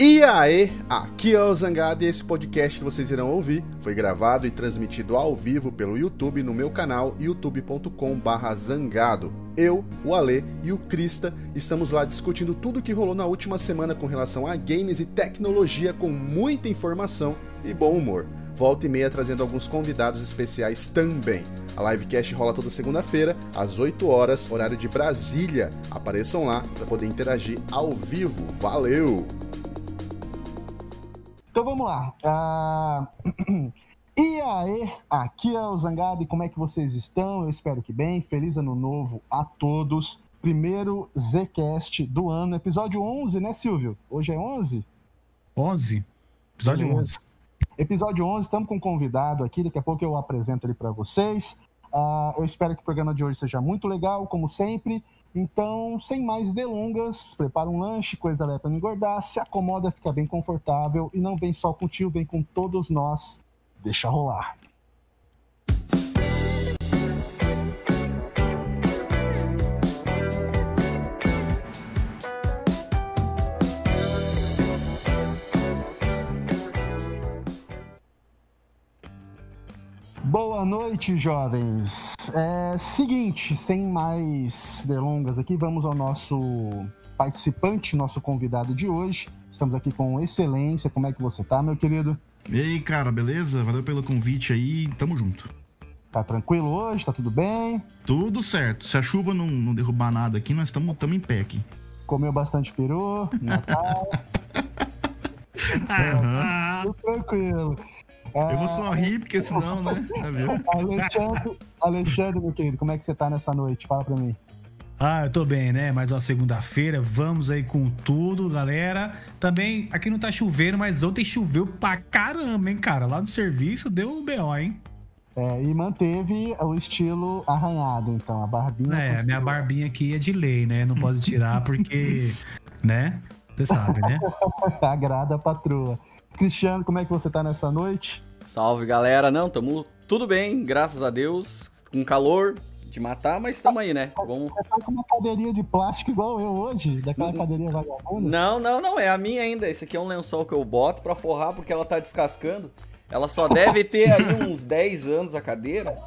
E aí, aqui é o Zangado e esse podcast que vocês irão ouvir foi gravado e transmitido ao vivo pelo YouTube no meu canal youtube.com/zangado. Eu, o Ale e o Krista estamos lá discutindo tudo o que rolou na última semana com relação a games e tecnologia com muita informação e bom humor. Volta e meia trazendo alguns convidados especiais também. A livecast rola toda segunda-feira, às 8 horas, horário de Brasília. Apareçam lá para poder interagir ao vivo. Valeu! Então vamos lá. Uh... E aí, aqui é o Zangado e como é que vocês estão? Eu espero que bem. Feliz ano novo a todos. Primeiro Zcast do ano, episódio 11, né, Silvio? Hoje é 11? 11. Episódio 11. Episódio 11, estamos com um convidado aqui, daqui a pouco eu apresento ele para vocês. Uh, eu espero que o programa de hoje seja muito legal, como sempre. Então, sem mais delongas, prepara um lanche, coisa leve para engordar, se acomoda, fica bem confortável e não vem só com o tio, vem com todos nós. Deixa rolar. Boa noite, jovens. É seguinte, sem mais delongas aqui, vamos ao nosso participante, nosso convidado de hoje. Estamos aqui com excelência. Como é que você tá, meu querido? E aí, cara, beleza? Valeu pelo convite aí. Tamo junto. Tá tranquilo hoje? Tá tudo bem? Tudo certo. Se a chuva não, não derrubar nada aqui, nós estamos em pé aqui. Comeu bastante peru, Natal. tudo tranquilo. É... Eu vou sorrir, porque senão, né? Alexandre, Alexandre, meu querido, como é que você tá nessa noite? Fala pra mim. Ah, eu tô bem, né? Mais uma segunda-feira, vamos aí com tudo, galera. Também, aqui não tá chovendo, mas ontem choveu pra caramba, hein, cara? Lá no serviço deu um BO, hein? É, e manteve o estilo arranhado, então, a barbinha. É, a minha barbinha aqui é de lei, né? Não posso tirar porque, né? Você sabe, né? Agrada a patroa. Cristiano, como é que você tá nessa noite? Salve, galera. Não, tamo tudo bem, graças a Deus. Com calor de matar, mas tamo aí, né? Vamos... Você tá com uma cadeirinha de plástico igual eu hoje, daquela cadeirinha vagabunda? Não, não, não, é a minha ainda. Esse aqui é um lençol que eu boto pra forrar porque ela tá descascando. Ela só deve ter aí uns 10 anos a cadeira.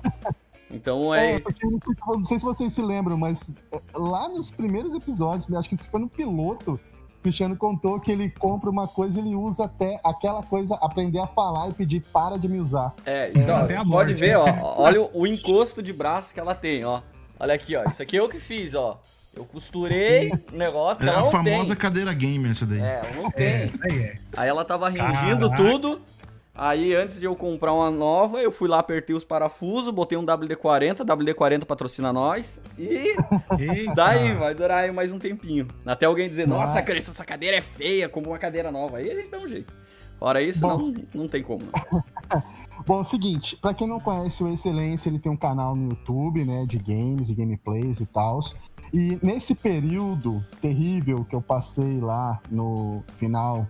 Então é. é porque, não sei se vocês se lembram, mas é, lá nos primeiros episódios, acho que isso foi no piloto, Cristiano contou que ele compra uma coisa e ele usa até aquela coisa, aprender a falar e pedir para de me usar. É, então, é, você pode ver, ó, olha o, o encosto de braço que ela tem, ó. Olha aqui, ó, isso aqui eu que fiz, ó. Eu costurei o negócio. É a famosa tem. cadeira gamer, essa daí. É, não tem. É, é. Aí ela tava ringindo tudo. Aí, antes de eu comprar uma nova, eu fui lá, apertei os parafusos, botei um WD-40, WD-40 patrocina nós. E Eita. daí vai durar aí mais um tempinho. Até alguém dizer, nossa, Cris, essa cadeira é feia, como uma cadeira nova. Aí a gente dá um jeito. Fora isso, Bom, não, não tem como. Não. Bom, é o seguinte, para quem não conhece o Excelência, ele tem um canal no YouTube, né, de games e gameplays e tal. E nesse período terrível que eu passei lá no final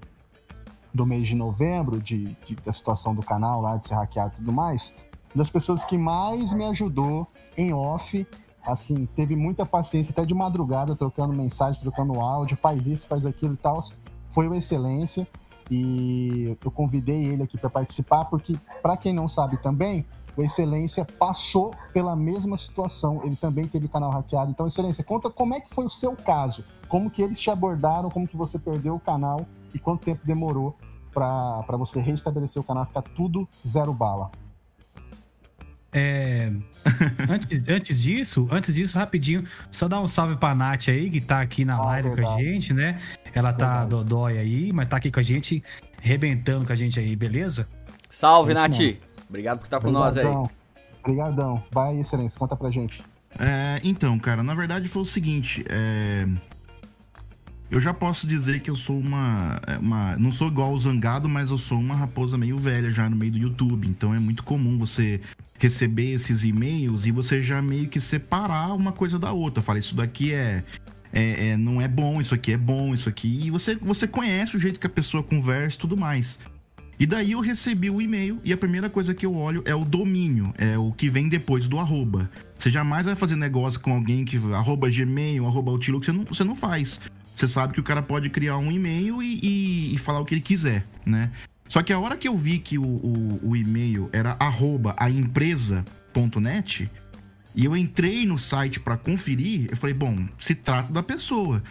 do mês de novembro, de, de, da situação do canal lá, de ser hackeado e tudo mais, das pessoas que mais me ajudou em off, assim, teve muita paciência, até de madrugada, trocando mensagem, trocando áudio, faz isso, faz aquilo e tal, foi o Excelência. E eu convidei ele aqui para participar, porque, para quem não sabe também, o Excelência passou pela mesma situação. Ele também teve canal hackeado. Então, Excelência, conta como é que foi o seu caso. Como que eles te abordaram, como que você perdeu o canal e quanto tempo demorou para você restabelecer o canal, ficar tudo zero bala? É... antes, antes disso, antes disso, rapidinho, só dar um salve pra Nath aí, que tá aqui na ah, live verdade. com a gente, né? Ela tá dodói aí, mas tá aqui com a gente, rebentando com a gente aí, beleza? Salve, é Nath! Obrigado por estar com nós aí. Obrigadão. Vai, excelência, conta pra gente. É, então, cara, na verdade foi o seguinte, é eu já posso dizer que eu sou uma, é, uma. Não sou igual o Zangado, mas eu sou uma raposa meio velha já no meio do YouTube. Então é muito comum você receber esses e-mails e você já meio que separar uma coisa da outra. Fala, isso daqui é, é, é, não é bom, isso aqui é bom, isso aqui. E você, você conhece o jeito que a pessoa conversa e tudo mais. E daí eu recebi o e-mail e a primeira coisa que eu olho é o domínio, é o que vem depois do arroba. Você jamais vai fazer negócio com alguém que arroba Gmail, arroba Outlook, você não, você não faz. Você sabe que o cara pode criar um e-mail e, e, e falar o que ele quiser, né? Só que a hora que eu vi que o, o, o e-mail era arroba aempresa.net, e eu entrei no site para conferir, eu falei, bom, se trata da pessoa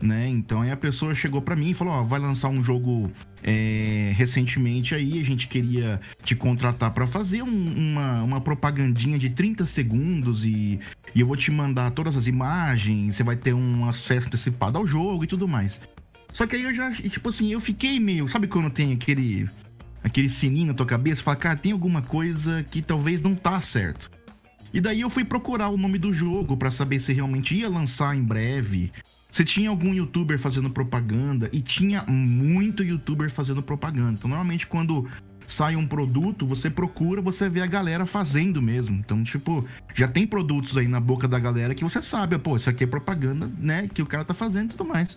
né? Então aí a pessoa chegou para mim e falou: Ó, vai lançar um jogo é, recentemente aí, a gente queria te contratar para fazer um, uma, uma propagandinha de 30 segundos e, e eu vou te mandar todas as imagens, você vai ter um acesso antecipado ao jogo e tudo mais. Só que aí eu já, tipo assim, eu fiquei meio. Sabe quando tem aquele. aquele sininho na tua cabeça? Fala, cara, tem alguma coisa que talvez não tá certo. E daí eu fui procurar o nome do jogo para saber se realmente ia lançar em breve, você tinha algum youtuber fazendo propaganda e tinha muito youtuber fazendo propaganda. Então, normalmente, quando sai um produto, você procura, você vê a galera fazendo mesmo. Então, tipo, já tem produtos aí na boca da galera que você sabe, pô, isso aqui é propaganda, né, que o cara tá fazendo e tudo mais.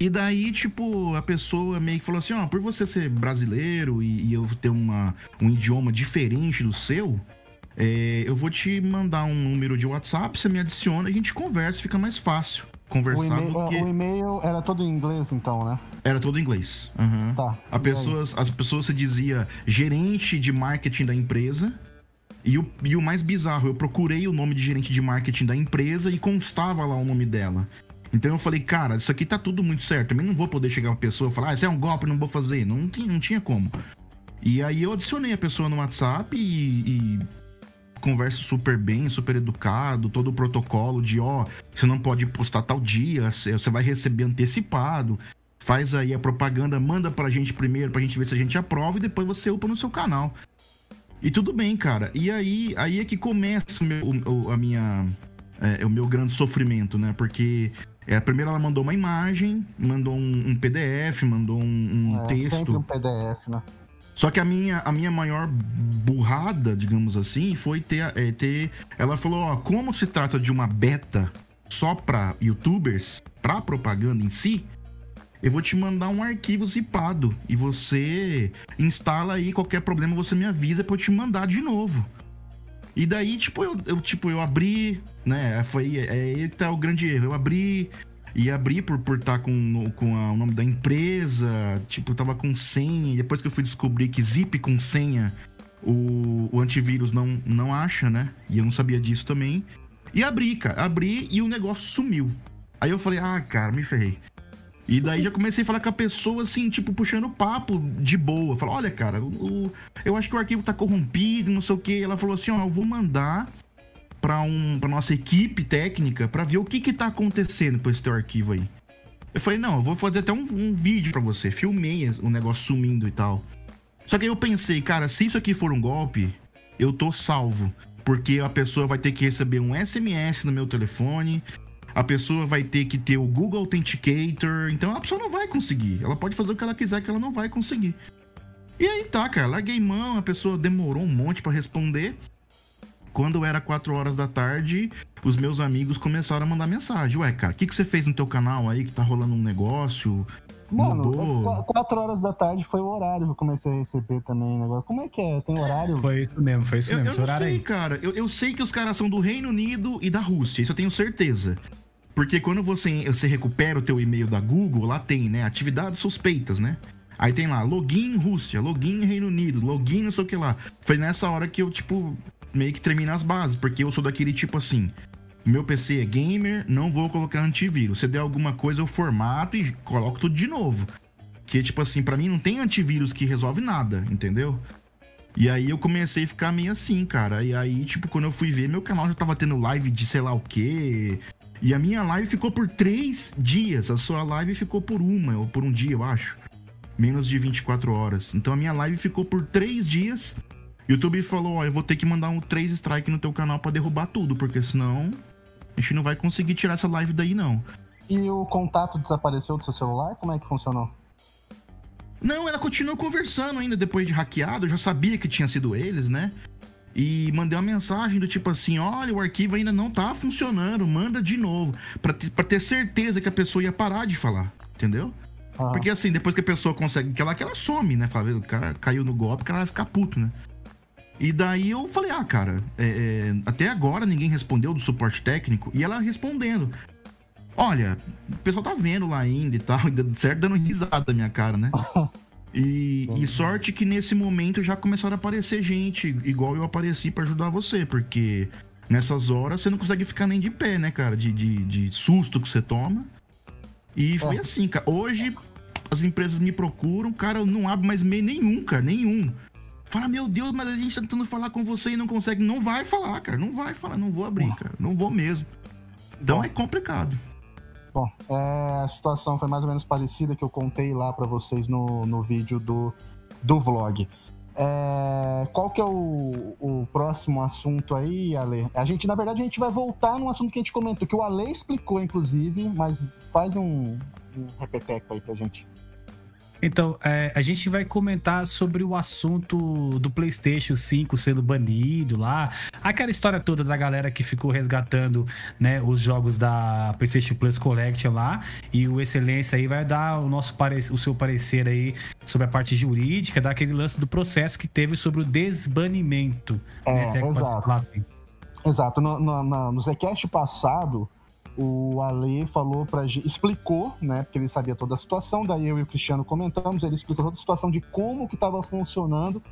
E daí, tipo, a pessoa meio que falou assim, ó, por você ser brasileiro e, e eu ter uma, um idioma diferente do seu, é, eu vou te mandar um número de WhatsApp, você me adiciona, a gente conversa, fica mais fácil conversar o do que... O e-mail era todo em inglês, então, né? Era todo em inglês. Uhum. Tá. A pessoas, as pessoas se dizia gerente de marketing da empresa. E o, e o mais bizarro, eu procurei o nome de gerente de marketing da empresa e constava lá o nome dela. Então eu falei, cara, isso aqui tá tudo muito certo. Também não vou poder chegar pra pessoa e falar, ah, isso é um golpe, não vou fazer. Não, tinha, não tinha como. E aí eu adicionei a pessoa no WhatsApp e, e conversa super bem, super educado, todo o protocolo de, ó, você não pode postar tal dia, você vai receber antecipado. Faz aí a propaganda, manda pra gente primeiro, pra gente ver se a gente aprova e depois você upa no seu canal. E tudo bem, cara. E aí, aí é que começa o meu, o, a minha, é, o meu grande sofrimento, né? Porque é, primeiro ela mandou uma imagem, mandou um, um PDF, mandou um, um é, texto. Sempre um PDF, né? Só que a minha, a minha maior burrada, digamos assim, foi ter, é, ter. Ela falou: ó, como se trata de uma beta só para youtubers, para propaganda em si, eu vou te mandar um arquivo zipado e você instala aí, qualquer problema você me avisa para eu te mandar de novo. E daí, tipo, eu, eu, tipo, eu abri, né? Foi é, é tá o grande erro. Eu abri, e abri por estar por tá com, com a, o nome da empresa, tipo, tava com senha, e depois que eu fui descobrir que zip com senha o, o antivírus não, não acha, né? E eu não sabia disso também. E abri, cara, abri e o negócio sumiu. Aí eu falei, ah, cara, me ferrei. E daí já comecei a falar com a pessoa, assim, tipo, puxando papo de boa. Falei, olha, cara, o, eu acho que o arquivo tá corrompido, não sei o quê. Ela falou assim, ó, eu vou mandar para um, pra nossa equipe técnica para ver o que que tá acontecendo com esse teu arquivo aí. Eu falei, não, eu vou fazer até um, um vídeo para você. Filmei o negócio sumindo e tal. Só que aí eu pensei, cara, se isso aqui for um golpe, eu tô salvo. Porque a pessoa vai ter que receber um SMS no meu telefone, a pessoa vai ter que ter o Google Authenticator, então a pessoa não vai conseguir. Ela pode fazer o que ela quiser que ela não vai conseguir. E aí tá, cara, larguei mão, a pessoa demorou um monte para responder. Quando era 4 horas da tarde, os meus amigos começaram a mandar mensagem. Ué, cara, o que, que você fez no teu canal aí que tá rolando um negócio? Mano, mudou? 4 horas da tarde foi o horário que eu comecei a receber também negócio. Como é que é? Tem horário? Foi isso mesmo, foi isso eu, mesmo. Eu, não sei, aí. cara. Eu, eu sei que os caras são do Reino Unido e da Rússia, isso eu tenho certeza. Porque quando você, você recupera o teu e-mail da Google, lá tem, né, atividades suspeitas, né? Aí tem lá, login Rússia, login Reino Unido, login não sei o que lá. Foi nessa hora que eu, tipo, meio que tremi nas bases, porque eu sou daquele tipo assim. Meu PC é gamer, não vou colocar antivírus. Se der alguma coisa, eu formato e coloco tudo de novo. Que, tipo assim, para mim não tem antivírus que resolve nada, entendeu? E aí eu comecei a ficar meio assim, cara. E aí, tipo, quando eu fui ver, meu canal já tava tendo live de sei lá o quê. E a minha live ficou por três dias. A sua live ficou por uma, ou por um dia, eu acho. Menos de 24 horas. Então a minha live ficou por três dias. YouTube falou, ó, eu vou ter que mandar um 3 strike no teu canal para derrubar tudo, porque senão a gente não vai conseguir tirar essa live daí não. E o contato desapareceu do seu celular? Como é que funcionou? Não, ela continuou conversando ainda depois de hackeado, eu já sabia que tinha sido eles, né? E mandei uma mensagem do tipo assim: olha, o arquivo ainda não tá funcionando, manda de novo. Pra, pra ter certeza que a pessoa ia parar de falar, entendeu? Ah. Porque assim, depois que a pessoa consegue que ela, que ela some, né? Fala, o cara caiu no golpe, o cara vai ficar puto, né? E daí eu falei, ah, cara, é, é, até agora ninguém respondeu do suporte técnico. E ela respondendo. Olha, o pessoal tá vendo lá ainda e tal, certo dando risada da minha cara, né? E, e, sorte que nesse momento já começaram a aparecer gente, igual eu apareci para ajudar você, porque nessas horas você não consegue ficar nem de pé, né, cara? De, de, de susto que você toma. E foi assim, cara. Hoje as empresas me procuram, cara, não abre mais meio nenhum, cara, nenhum. Fala, meu Deus, mas a gente tá tentando falar com você e não consegue. Não vai falar, cara. Não vai falar, não vou abrir, cara. Não vou mesmo. Então Bom. é complicado. Bom, é, a situação foi mais ou menos parecida que eu contei lá para vocês no, no vídeo do, do vlog. É, qual que é o, o, próximo assunto aí, Ale? A gente, na verdade, a gente vai voltar num assunto que a gente comentou, que o Ale explicou, inclusive, mas faz um, um repeteco aí pra gente. Então, é, a gente vai comentar sobre o assunto do PlayStation 5 sendo banido lá. Aquela história toda da galera que ficou resgatando né, os jogos da PlayStation Plus Collection lá. E o Excelência aí vai dar o, nosso o seu parecer aí sobre a parte jurídica, daquele lance do processo que teve sobre o desbanimento. É, né, é exato. Assim. Exato. No, no, no, no Zcast passado, o Ale falou para explicou, né, porque ele sabia toda a situação, daí eu e o Cristiano comentamos, ele explicou toda a situação de como que estava funcionando,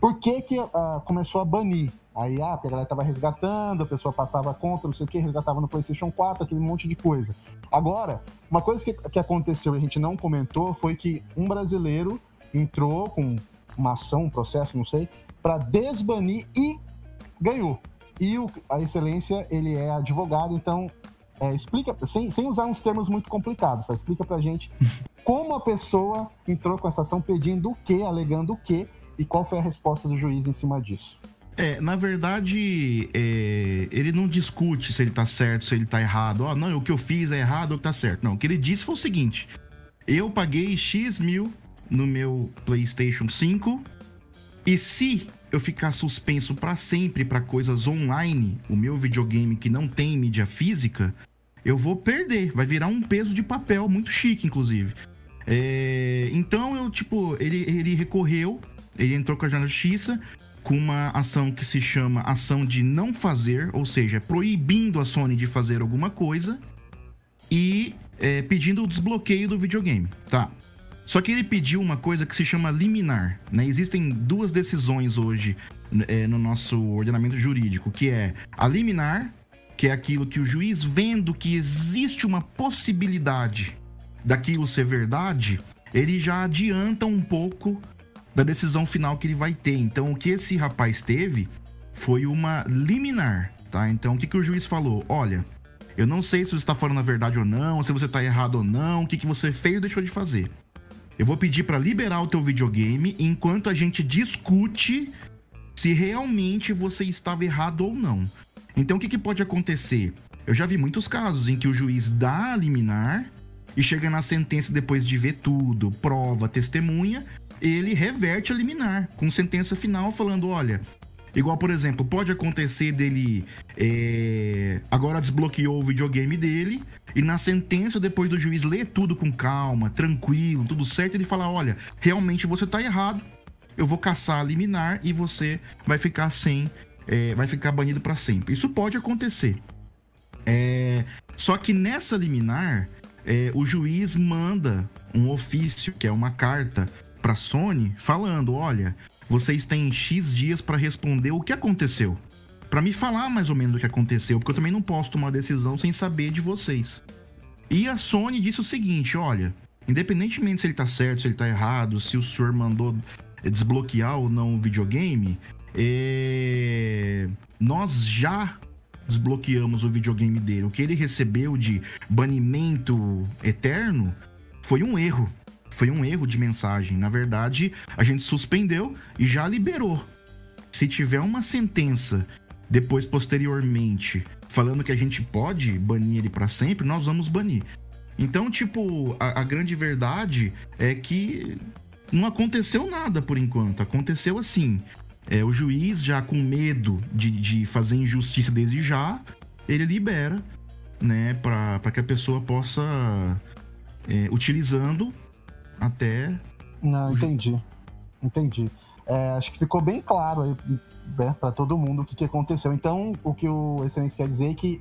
por que que uh, começou a banir. Aí, ah, a galera tava resgatando, a pessoa passava contra, não sei o que, resgatava no PlayStation 4, aquele monte de coisa. Agora, uma coisa que, que aconteceu e a gente não comentou foi que um brasileiro entrou com uma ação, um processo, não sei, para desbanir e ganhou. E o, a Excelência, ele é advogado, então é, explica, sem, sem usar uns termos muito complicados, tá? explica pra gente como a pessoa entrou com essa ação pedindo o quê, alegando o quê, e qual foi a resposta do juiz em cima disso. É, na verdade, é, ele não discute se ele tá certo, se ele tá errado. Ó, oh, não, o que eu fiz é errado ou que tá certo. Não, o que ele disse foi o seguinte: eu paguei X mil no meu PlayStation 5 e se eu ficar suspenso para sempre para coisas online, o meu videogame que não tem mídia física, eu vou perder. Vai virar um peso de papel, muito chique, inclusive. É, então eu, tipo, ele, ele recorreu, ele entrou com a justiça com uma ação que se chama ação de não fazer, ou seja, proibindo a Sony de fazer alguma coisa e é, pedindo o desbloqueio do videogame, tá? Só que ele pediu uma coisa que se chama liminar, né? Existem duas decisões hoje é, no nosso ordenamento jurídico, que é a liminar que é aquilo que o juiz, vendo que existe uma possibilidade daquilo ser verdade, ele já adianta um pouco da decisão final que ele vai ter. Então, o que esse rapaz teve foi uma liminar, tá? Então, o que, que o juiz falou? Olha, eu não sei se você está falando a verdade ou não, se você está errado ou não, o que, que você fez ou deixou de fazer. Eu vou pedir para liberar o teu videogame enquanto a gente discute se realmente você estava errado ou não. Então o que, que pode acontecer? Eu já vi muitos casos em que o juiz dá a liminar e chega na sentença depois de ver tudo, prova, testemunha, ele reverte a liminar com sentença final falando, olha, igual por exemplo, pode acontecer dele é, agora desbloqueou o videogame dele e na sentença depois do juiz ler tudo com calma, tranquilo, tudo certo, ele fala, olha, realmente você tá errado, eu vou caçar a liminar e você vai ficar sem é, vai ficar banido para sempre. Isso pode acontecer. É, só que nessa liminar, é, o juiz manda um ofício, que é uma carta, para Sony, falando: olha, vocês têm X dias para responder o que aconteceu. Para me falar mais ou menos o que aconteceu, porque eu também não posso tomar decisão sem saber de vocês. E a Sony disse o seguinte: olha, independentemente se ele tá certo, se ele tá errado, se o senhor mandou desbloquear ou não o videogame, é... Nós já desbloqueamos o videogame dele. O que ele recebeu de banimento eterno foi um erro. Foi um erro de mensagem. Na verdade, a gente suspendeu e já liberou. Se tiver uma sentença depois, posteriormente, falando que a gente pode banir ele para sempre, nós vamos banir. Então, tipo, a, a, grande verdade é que não aconteceu nada por enquanto. Aconteceu assim. É, o juiz, já com medo de, de fazer injustiça desde já, ele libera, né, para que a pessoa possa, é, utilizando até. Não, entendi. Entendi. É, acho que ficou bem claro aí né, para todo mundo o que, que, aconteceu. Então, o que o Excelência quer dizer é que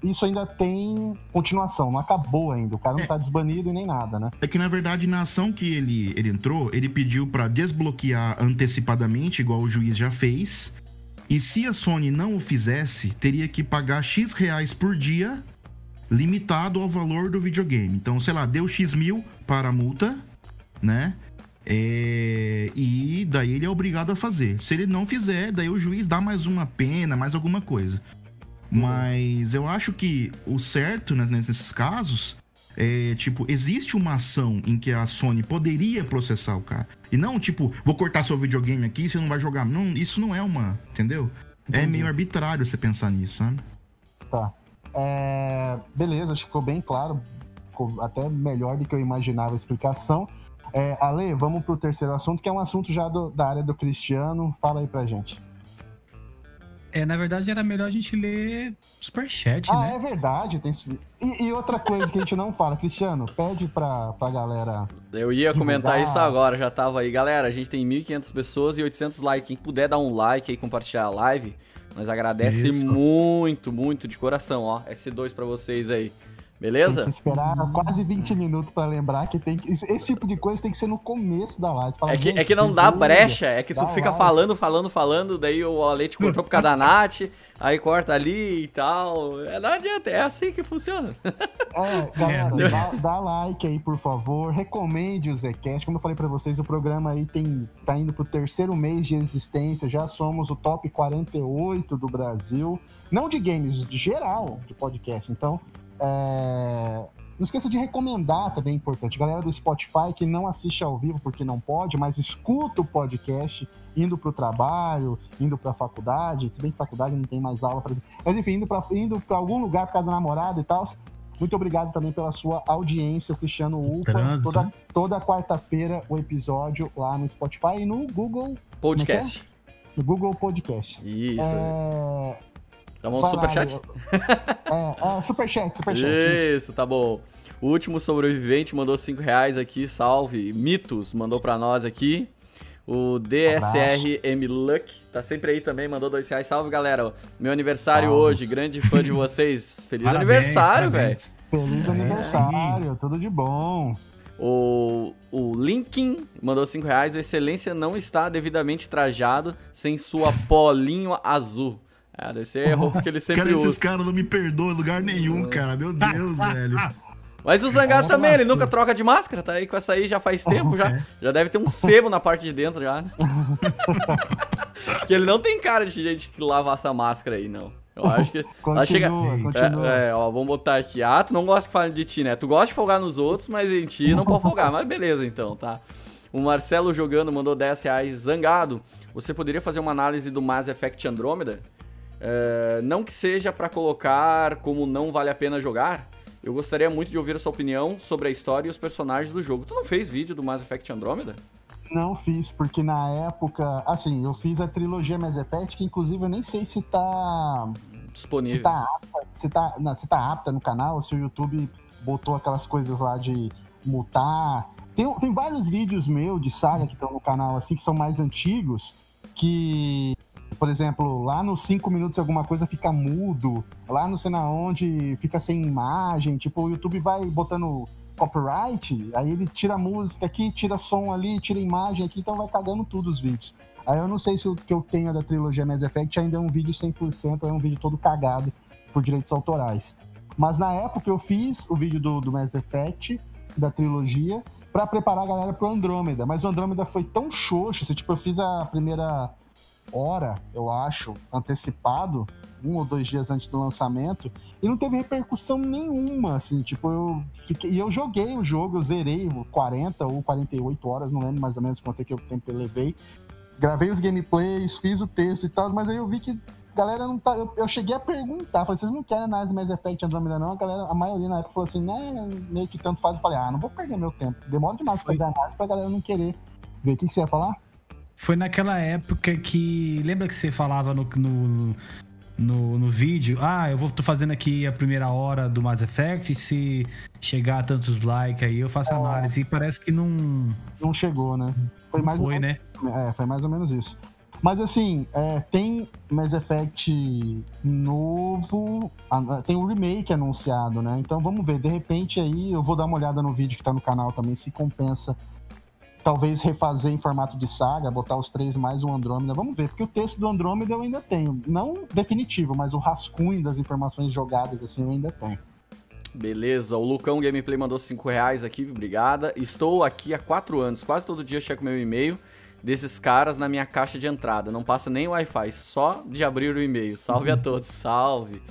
isso ainda tem continuação, não acabou ainda. O cara não é, tá desbanido e nem nada, né? É que, na verdade, na ação que ele, ele entrou, ele pediu para desbloquear antecipadamente, igual o juiz já fez. E se a Sony não o fizesse, teria que pagar X reais por dia, limitado ao valor do videogame. Então, sei lá, deu X mil para a multa, né? É, e daí ele é obrigado a fazer. Se ele não fizer, daí o juiz dá mais uma pena, mais alguma coisa. Mas eu acho que o certo né, nesses casos é tipo, existe uma ação em que a Sony poderia processar o cara. E não, tipo, vou cortar seu videogame aqui, você não vai jogar. Não, isso não é uma. Entendeu? É Entendi. É meio arbitrário você pensar nisso, sabe? Tá. É, beleza, acho que ficou bem claro. Ficou até melhor do que eu imaginava a explicação. É, Ale, vamos pro terceiro assunto, que é um assunto já do, da área do Cristiano. Fala aí pra gente. É, na verdade era melhor a gente ler superchat, ah, né? Ah, é verdade. Tem... E, e, outra coisa que a gente não fala, Cristiano, pede pra, pra galera. Eu ia divulgar. comentar isso agora, já tava aí. Galera, a gente tem 1.500 pessoas e 800 likes. Quem puder dar um like e compartilhar a live, nós agradece isso. muito, muito de coração, ó. S2 pra vocês aí. Beleza? Tem que esperar quase 20 minutos para lembrar que tem que. Esse tipo de coisa tem que ser no começo da live. Fala, é, que, é que não dá brecha, é que tu fica live. falando, falando, falando, daí o Alete cortou por causa da Nath, aí corta ali e tal. É, não adianta, é assim que funciona. É, galera, é. dá, dá, like aí, por favor. Recomende o Zcast. Como eu falei para vocês, o programa aí tem, tá indo pro terceiro mês de existência. Já somos o top 48 do Brasil. Não de games, de geral de podcast. Então, é... Não esqueça de recomendar também, é importante. Galera do Spotify que não assiste ao vivo porque não pode, mas escuta o podcast indo para o trabalho, indo para a faculdade. Se bem que faculdade não tem mais aula, exemplo. Mas enfim, indo para indo algum lugar por causa da namorada e tal. Muito obrigado também pela sua audiência, o Cristiano Upa. Toda, toda quarta-feira o episódio lá no Spotify e no Google é é? Podcast. No Google Podcast. Isso. É... Tá bom, superchat? É, é, superchat, superchat. Isso, tá bom. O último sobrevivente mandou 5 reais aqui, salve. Mitos mandou pra nós aqui. O DSR M Luck tá sempre aí também, mandou dois reais. Salve, galera. Meu aniversário salve. hoje, grande fã de vocês. Feliz parabéns, aniversário, velho. Feliz é. aniversário, tudo de bom. O, o Linkin mandou 5 reais. O Excelência não está devidamente trajado sem sua polinho azul. Ah, deve ser erro porque ele sempre cara, usa. esses caras não me perdoam em lugar nenhum, cara. Meu Deus, velho. Mas o Zangado também, ele nunca troca de máscara, tá aí com essa aí já faz tempo, já. Já deve ter um sebo na parte de dentro já. Né? que ele não tem cara de gente que lava essa máscara aí, não. Eu acho que. Continua, ela chega... continua. É, é, ó, vamos botar aqui. Ah, tu não gosta que falem de ti, né? Tu gosta de folgar nos outros, mas em ti não pode folgar. Mas beleza, então, tá? O Marcelo jogando mandou 10 reais. Zangado, você poderia fazer uma análise do Mass Effect Andromeda? É, não que seja para colocar como não vale a pena jogar, eu gostaria muito de ouvir a sua opinião sobre a história e os personagens do jogo. Tu não fez vídeo do Mass Effect Andromeda? Não fiz, porque na época, assim, eu fiz a trilogia Mass Effect, que inclusive eu nem sei se tá disponível. Se tá apta, se tá, não, se tá apta no canal, se o YouTube botou aquelas coisas lá de mutar. Tem, tem vários vídeos meus de saga que estão no canal, assim, que são mais antigos, que por exemplo, lá nos 5 minutos alguma coisa fica mudo, lá no sei na onde fica sem imagem, tipo, o YouTube vai botando copyright, aí ele tira música aqui, tira som ali, tira imagem aqui, então vai cagando tudo os vídeos. Aí eu não sei se o que eu tenho da trilogia Mass Effect ainda é um vídeo 100% ou é um vídeo todo cagado por direitos autorais. Mas na época eu fiz o vídeo do, do Mass Effect, da trilogia, para preparar a galera pro Andrômeda. Mas o Andrômeda foi tão xoxo, assim, tipo, eu fiz a primeira hora, eu acho, antecipado, um ou dois dias antes do lançamento, e não teve repercussão nenhuma, assim, tipo, eu fiquei, e eu joguei o jogo, eu zerei 40 ou 48 horas, não lembro mais ou menos quanto é que eu tempo eu levei, gravei os gameplays, fiz o texto e tal, mas aí eu vi que galera não tá. Eu, eu cheguei a perguntar, falei, vocês não querem análise Mass Effect Andromeda, não? A galera, a maioria na época falou assim, né, meio que tanto faz. Eu falei, ah, não vou perder meu tempo. Demora demais pra fazer análise pra galera não querer ver. O que, que você ia falar? Foi naquela época que. Lembra que você falava no, no no, no vídeo, ah, eu vou tô fazendo aqui a primeira hora do Mass Effect, se chegar a tantos likes aí eu faço é. análise e parece que não não chegou, né? Foi mais foi, né? É, foi mais ou menos isso. Mas assim, é, tem Mass Effect novo, tem um remake anunciado, né? Então vamos ver, de repente aí eu vou dar uma olhada no vídeo que tá no canal também, se compensa talvez refazer em formato de saga, botar os três mais um Andrômeda. Vamos ver, porque o texto do Andrômeda eu ainda tenho. Não definitivo, mas o rascunho das informações jogadas assim eu ainda tenho. Beleza, o Lucão Gameplay mandou 5 reais aqui, obrigada. Estou aqui há 4 anos, quase todo dia checo meu e-mail desses caras na minha caixa de entrada. Não passa nem Wi-Fi, só de abrir o e-mail. Salve a todos, salve.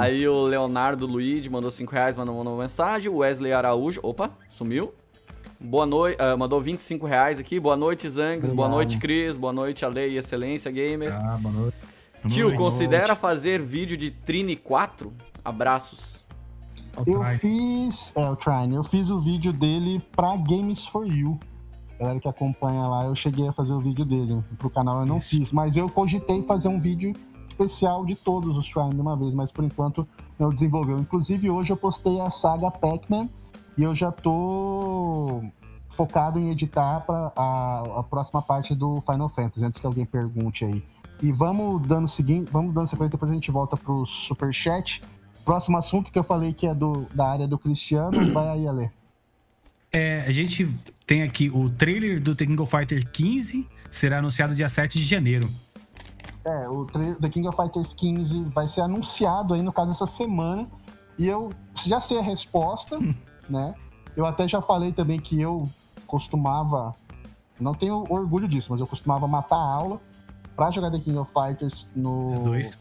Aí o Leonardo Luigi mandou 5 reais, mandou uma mensagem. O Wesley Araújo, opa, sumiu. Boa noite, uh, mandou 25 reais aqui. Boa noite, Zangs. Boa noite, Cris. Boa noite, Ale e Excelência Gamer. Ah, boa noite. Tio, boa considera noite. fazer vídeo de Trini 4? Abraços. Eu fiz. É, o Trine. Eu fiz o vídeo dele pra Games for You. Galera que acompanha lá, eu cheguei a fazer o vídeo dele. Pro canal eu não Isso. fiz. Mas eu cogitei fazer um vídeo especial de todos os Trine de uma vez. Mas por enquanto não desenvolveu. Inclusive hoje eu postei a saga Pac-Man e eu já tô focado em editar para a, a, próxima parte do Final Fantasy, antes que alguém pergunte aí. E vamos dando seguinte, vamos dando sequência, depois a gente volta pro super chat. Próximo assunto que eu falei que é do, da área do Cristiano, vai aí, Ale. É, a gente tem aqui o trailer do The King of Fighters 15, será anunciado dia 7 de janeiro. É, o trailer The King of Fighters 15 vai ser anunciado aí, no caso, essa semana. E eu já sei a resposta, né? Eu até já falei também que eu costumava, não tenho orgulho disso, mas eu costumava matar a aula para jogar The King of Fighters no Dois.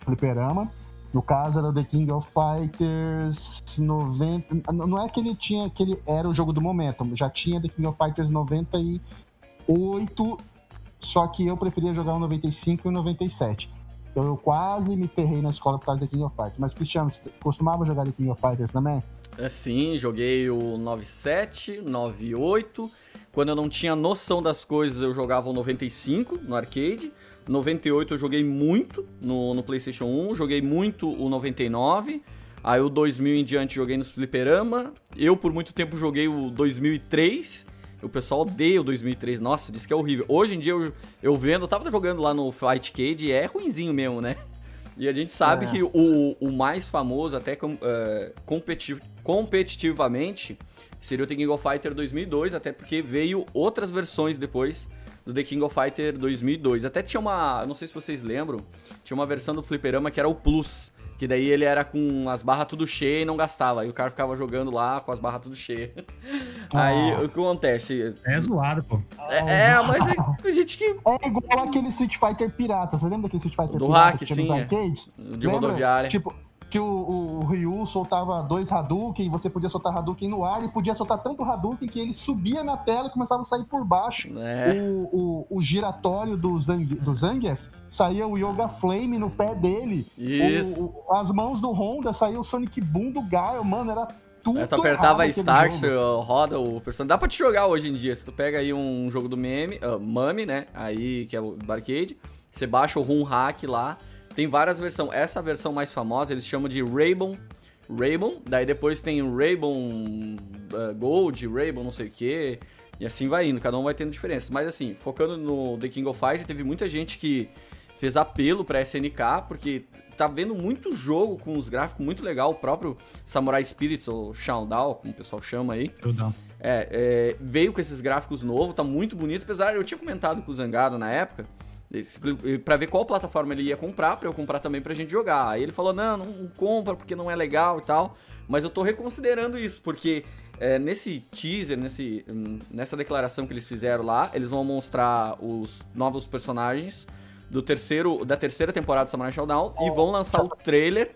fliperama. No caso era o The King of Fighters 90. Não é que ele tinha, que ele era o jogo do momento, já tinha The King of Fighters 98, só que eu preferia jogar o 95 e o 97. Então eu quase me ferrei na escola por causa do The King of Fighters. Mas, Cristiano, você costumava jogar The King of Fighters também? É, sim, joguei o 97, 98. Quando eu não tinha noção das coisas, eu jogava o 95 no arcade. 98 eu joguei muito no, no PlayStation 1, joguei muito o 99. Aí o 2000 em diante joguei no Fliperama. Eu por muito tempo joguei o 2003. O pessoal odeia o 2003. Nossa, disse que é horrível. Hoje em dia eu, eu vendo, eu tava jogando lá no Fight Cade e é ruinzinho mesmo, né? E a gente sabe é. que o, o mais famoso, até com, uh, competitiv competitivamente, seria o The King of Fighter 2002, até porque veio outras versões depois do The King of Fighter 2002. Até tinha uma, não sei se vocês lembram, tinha uma versão do fliperama que era o Plus, que daí ele era com as barras tudo cheias e não gastava. Aí o cara ficava jogando lá com as barras tudo cheias. Ah. Aí o que acontece? É zoado, pô. É, é mas é gente que. É igual aquele Street Fighter pirata. Você lembra daquele Street Fighter do pirata? Do hack, sim. É. De rodoviária. Tipo, que o, o, o, Ryu soltava dois Hadouken, você podia soltar Hadouken no ar e podia soltar tanto Hadouken que ele subia na tela e começava a sair por baixo. É. O, o, o, giratório do, Zang, do Zangief saía o Yoga Flame no pé dele. Isso. O, as mãos do Honda saía o Sonic Boom do Gaio, mano, era tudo. É, tu apertava Start, você roda o personagem. Dá pra te jogar hoje em dia. Se tu pega aí um jogo do meme, uh, Mami, né? Aí, que é o do arcade, você baixa o ROM hack lá. Tem várias versões. Essa versão mais famosa eles chamam de Rainbow. Rainbow. Daí depois tem Rainbow uh, Gold, Rainbow não sei o que. E assim vai indo, cada um vai tendo diferença. Mas assim, focando no The King of Fighters, teve muita gente que fez apelo pra SNK, porque tá vendo muito jogo com os gráficos muito legal. O próprio Samurai Spirits, ou Shoutdown, como o pessoal chama aí. É, é, veio com esses gráficos novos, tá muito bonito. Apesar, eu tinha comentado com o Zangado na época para ver qual plataforma ele ia comprar, para eu comprar também pra gente jogar. Aí ele falou: não, não compra porque não é legal e tal. Mas eu tô reconsiderando isso, porque é, nesse teaser, nesse, nessa declaração que eles fizeram lá, eles vão mostrar os novos personagens do terceiro, da terceira temporada do Samurai Showdown e vão lançar o trailer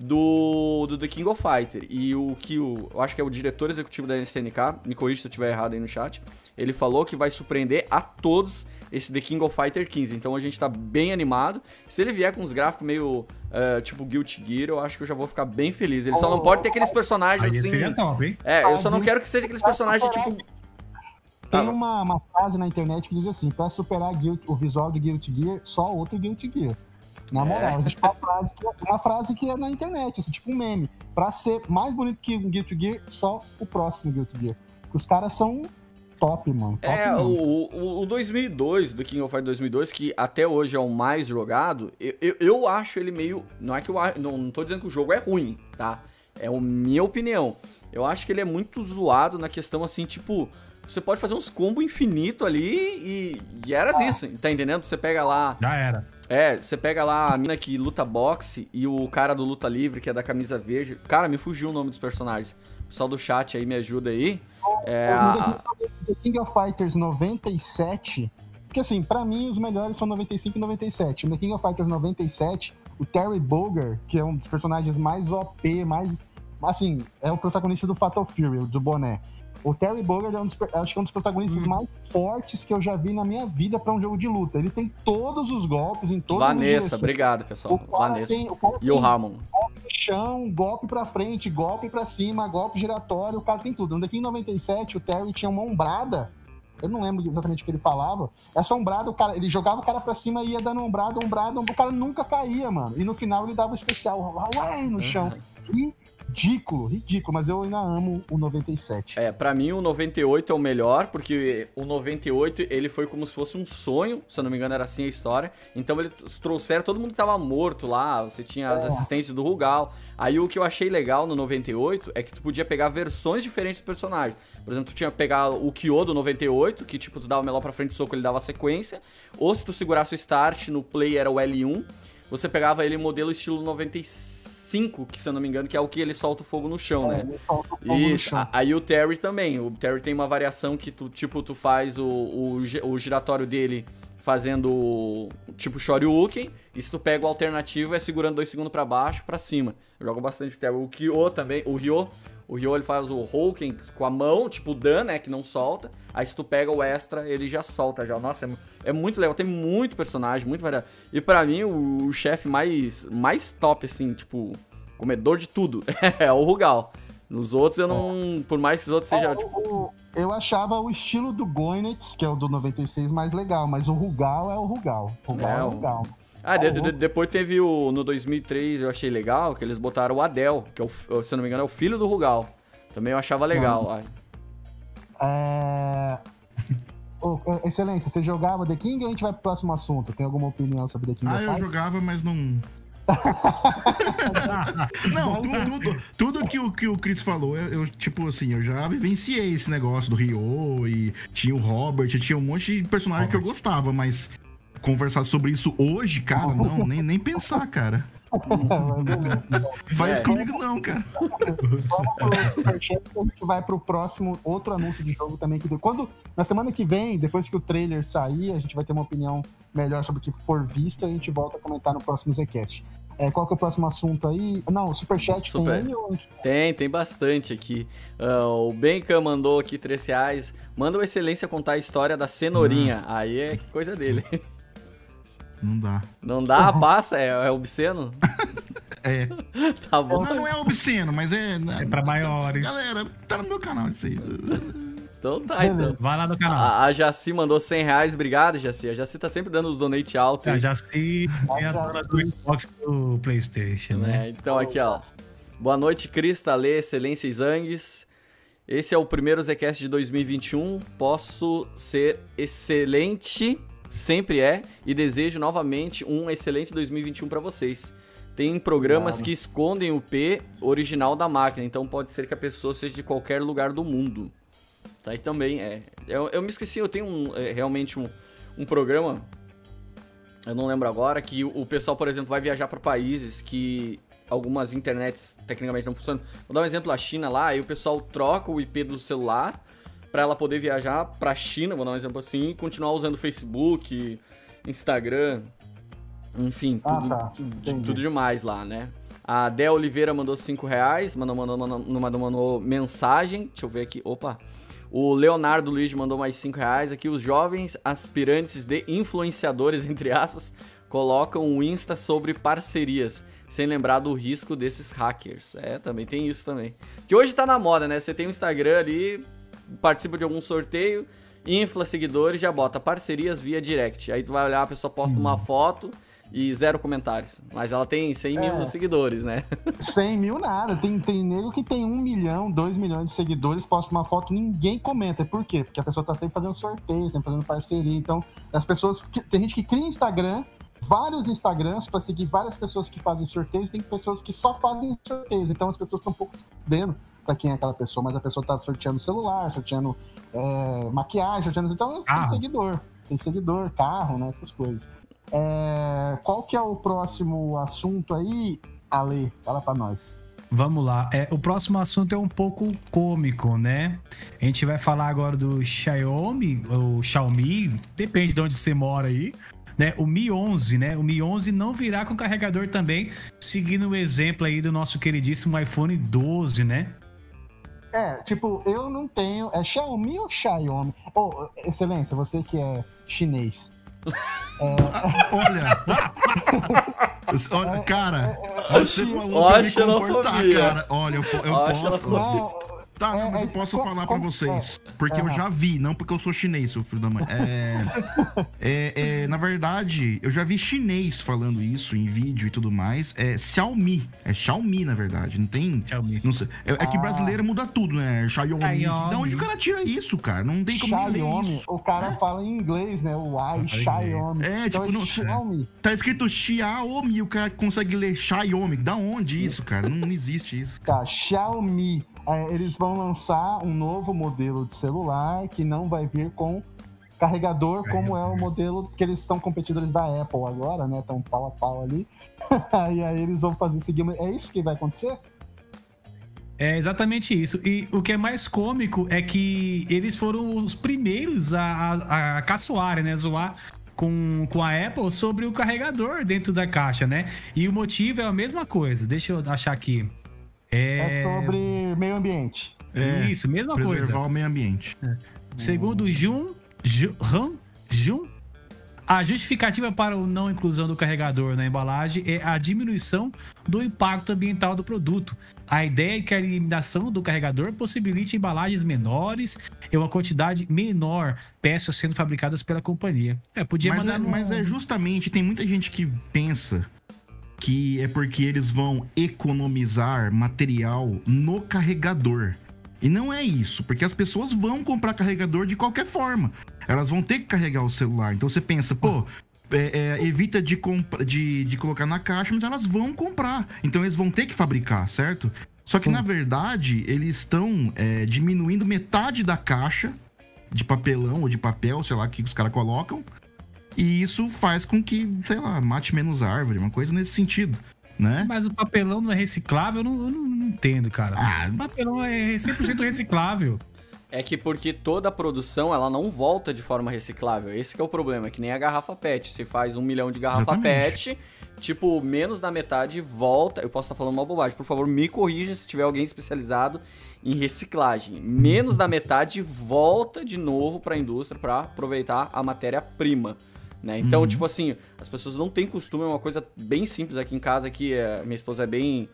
do, do The King of Fighter. E o que o, eu acho que é o diretor executivo da SNK, me corrija se eu estiver errado aí no chat, ele falou que vai surpreender a todos esse The King of Fighter 15. Então a gente tá bem animado. Se ele vier com uns gráficos meio uh, tipo Guilty Gear, eu acho que eu já vou ficar bem feliz. Ele só não pode ter aqueles personagens assim. Top, hein? É, eu só não quero que seja aqueles personagens tipo. Tem uma, uma frase na internet que diz assim: pra superar Guilt, o visual de Guilty Gear, só outro Guilty Gear. Na moral, é. existe uma frase, que, uma frase que é na internet, assim, tipo um meme. Pra ser mais bonito que o Guilty Gear, só o próximo Guilty Gear. Os caras são top, mano. Top é, o, o, o, 2002, do King of Fighters 2002, que até hoje é o mais jogado, eu, eu, eu acho ele meio... Não é que eu não, não tô dizendo que o jogo é ruim, tá? É a minha opinião. Eu acho que ele é muito zoado na questão, assim, tipo... Você pode fazer uns combos infinito ali e, e era ah. isso, tá entendendo? Você pega lá... Já era. É, você pega lá a mina que luta boxe e o cara do luta livre, que é da camisa verde. Cara, me fugiu o nome dos personagens. O pessoal do chat aí me ajuda aí. É, a... The King of Fighters 97, porque assim, para mim os melhores são 95 e 97. No King of Fighters 97, o Terry Bogard, que é um dos personagens mais OP, mais assim, é o protagonista do Fatal Fury, do boné. O Terry Bogard é um dos, acho que é um dos protagonistas hum. mais fortes que eu já vi na minha vida para um jogo de luta. Ele tem todos os golpes em todos Vanessa, os obrigado, pessoal. O Vanessa. Tem, o e o Ramon. Golpe no chão, golpe para frente, golpe para cima, golpe giratório, o cara tem tudo. No em 97, o Terry tinha uma ombrada. Eu não lembro exatamente o que ele falava. Essa ombrada, o cara, ele jogava o cara pra cima e ia dando ombrada, ombrada, o cara nunca caía, mano. E no final ele dava o especial, uai, no chão. E ridículo, ridículo, mas eu ainda amo o 97. É, para mim o 98 é o melhor, porque o 98 ele foi como se fosse um sonho, se eu não me engano era assim a história. Então eles trouxeram todo mundo que tava morto lá, você tinha as é. assistentes do Rugal. Aí o que eu achei legal no 98 é que tu podia pegar versões diferentes do personagem. Por exemplo, tu tinha que pegar o Kyo do 98, que tipo, tu dava o melhor pra frente do soco, ele dava sequência. Ou se tu segurasse o start no play era o L1, você pegava ele modelo estilo 95 5, que se eu não me engano, que é o que ele solta o fogo no chão, é, né? Fogo Isso. Chão. Aí o Terry também. O Terry tem uma variação que tu, tipo, tu faz o, o, o giratório dele fazendo tipo Shoryuken, e se tu pega o alternativo é segurando dois segundos para baixo, para cima. Eu jogo bastante Terry. O Kyo também, o Ryo, o Ryo ele faz o Hulken com a mão, tipo o Dan, né, que não solta. Aí se tu pega o extra, ele já solta já. Nossa, é, é muito legal, tem muito personagem, muito variado. E para mim o, o chefe mais mais top assim, tipo, comedor de tudo, é o Rugal. Nos outros eu não. Por mais que os outros sejam. É, tipo... Eu achava o estilo do Goinex, que é o do 96, mais legal, mas o Rugal é o Rugal. O Rugal é, é o Rugal. Ah, de, de, depois teve o. No 2003 eu achei legal que eles botaram o Adel, que é o, se eu não me engano é o filho do Rugal. Também eu achava legal. É. Oh, excelência, você jogava The King ou a gente vai pro próximo assunto? Tem alguma opinião sobre The King? Ah, eu jogava, mas não. não, tudo, tudo, tudo, que, o, que o Chris falou, eu, eu, tipo assim, eu já vivenciei esse negócio do Rio e tinha o Robert, tinha um monte de personagem Robert. que eu gostava, mas conversar sobre isso hoje, cara, não, nem, nem pensar, cara. Faz é. comigo não, cara. Vamos pro a gente vai pro próximo, outro anúncio de jogo também. que Quando, na semana que vem, depois que o trailer sair, a gente vai ter uma opinião melhor sobre o que for visto e a gente volta a comentar no próximo Zcast. É, qual que é o próximo assunto aí? Não, o Superchat Super. tem aí? Tem, tem bastante aqui. Uh, o Benka mandou aqui 3 reais. Manda o Excelência contar a história da cenourinha. Ah. Aí é coisa dele. Não dá. Não dá? Passa? É, é obsceno? é. Tá bom. Não, não é obsceno, mas é. É pra maiores. Galera, tá no meu canal isso aí. Então tá, então. Vai lá no canal. A, a Jaci mandou 100 reais. Obrigado, Jaci. A Jaci tá sempre dando os donate alto. A Jaci é a dona do Xbox do Playstation, né? É, então aqui, ó. Boa noite, Cris, Talê, Excelência e Zangues. Esse é o primeiro Zcast de 2021. Posso ser excelente sempre é, e desejo novamente um excelente 2021 para vocês. Tem programas claro. que escondem o P original da máquina, então pode ser que a pessoa seja de qualquer lugar do mundo. Tá? E também é. Eu, eu me esqueci, eu tenho um, é, realmente um, um programa, eu não lembro agora, que o, o pessoal, por exemplo, vai viajar para países que algumas internets tecnicamente não funcionam. Vou dar um exemplo, a China lá, aí o pessoal troca o IP do celular para ela poder viajar para a China, vou dar um exemplo assim, e continuar usando Facebook, Instagram, enfim, ah, tudo, tá. tudo demais lá, né? A Dé Oliveira mandou 5 reais, mandou, mandou, mandou, mandou, mandou mensagem, deixa eu ver aqui, opa. O Leonardo Luiz mandou mais 5 reais. Aqui, os jovens aspirantes de influenciadores, entre aspas, colocam o Insta sobre parcerias, sem lembrar do risco desses hackers. É, também tem isso também. Que hoje tá na moda, né? Você tem o Instagram ali, participa de algum sorteio, infla seguidores, já bota parcerias via direct. Aí tu vai olhar, a pessoa posta uma uhum. foto, e zero comentários. Mas ela tem 100 é. mil seguidores, né? 100 mil nada. Tem, tem nego que tem 1 milhão, 2 milhões de seguidores, posta uma foto ninguém comenta. Por quê? Porque a pessoa tá sempre fazendo sorteio, sempre fazendo parceria. Então, as pessoas. Tem gente que cria Instagram, vários Instagrams para seguir várias pessoas que fazem sorteios, tem pessoas que só fazem sorteios. Então, as pessoas estão um pouco vendo para quem é aquela pessoa, mas a pessoa tá sorteando celular, sorteando é, maquiagem, sorteando. Então, tem seguidor. Tem seguidor, carro, né? Essas coisas. É, qual que é o próximo assunto aí, Ale? Fala para nós. Vamos lá. É, o próximo assunto é um pouco cômico, né? A gente vai falar agora do Xiaomi, ou Xiaomi, depende de onde você mora aí. Né, o Mi 11, né? O Mi 11 não virá com carregador também, seguindo o exemplo aí do nosso queridíssimo iPhone 12, né? É, tipo, eu não tenho. É Xiaomi ou Xiaomi? Oh, excelência, você que é chinês. Olha. Olha, cara, você falou pra me comportar, cara. Olha, eu, eu posso. Tá, não, mas eu posso falar pra vocês. Porque eu já vi, não porque eu sou chinês, seu filho da mãe. É, é, é, na verdade, eu já vi chinês falando isso em vídeo e tudo mais. É Xiaomi. É Xiaomi, na verdade. Não tem. Xiaomi. Não sei. É, é que ah. brasileiro muda tudo, né? Xiaomi. Xiaomi. Da onde o cara tira isso, cara? Não tem como Xiaomi. Isso. O cara é. fala em inglês, né? O I, Xiaomi. É, então tipo, é não, Xiaomi. Tá escrito Xiaomi, o cara consegue ler Xiaomi. Da onde isso, cara? Não, não existe isso. Tá, Xiaomi. É, eles vão lançar um novo modelo de celular que não vai vir com carregador, como é o modelo que eles são competidores da Apple agora, né? Estão pau a pau ali. e aí eles vão fazer seguir. É isso que vai acontecer? É exatamente isso. E o que é mais cômico é que eles foram os primeiros a, a, a caçoar, né? Zoar com, com a Apple sobre o carregador dentro da caixa, né? E o motivo é a mesma coisa. Deixa eu achar aqui. É, é sobre meio ambiente. É, Isso, mesma preservar coisa. Preservar o meio ambiente. É. Segundo Jun, Jun, Jun, a justificativa para a não inclusão do carregador na embalagem é a diminuição do impacto ambiental do produto. A ideia é que a eliminação do carregador possibilite embalagens menores e uma quantidade menor peças sendo fabricadas pela companhia. É, podia mas mandar. É, no... Mas é justamente, tem muita gente que pensa que é porque eles vão economizar material no carregador. E não é isso, porque as pessoas vão comprar carregador de qualquer forma. Elas vão ter que carregar o celular. Então você pensa, pô, é, é, evita de, de, de colocar na caixa, mas elas vão comprar. Então eles vão ter que fabricar, certo? Só que Sim. na verdade eles estão é, diminuindo metade da caixa de papelão ou de papel, sei lá, que os caras colocam, e isso faz com que, sei lá, mate menos árvore, uma coisa nesse sentido. Né? Mas o papelão não é reciclável? Eu não, eu não entendo, cara. Ah, o papelão é 100% reciclável. É que porque toda a produção ela não volta de forma reciclável. Esse é o problema, é que nem a garrafa PET. Você faz um milhão de garrafa Exatamente. PET, tipo, menos da metade volta. Eu posso estar falando uma bobagem, por favor, me corrija se tiver alguém especializado em reciclagem. Menos da metade volta de novo para a indústria para aproveitar a matéria-prima. Né? Então, uhum. tipo assim, as pessoas não têm costume, é uma coisa bem simples aqui em casa, que é, minha esposa é bem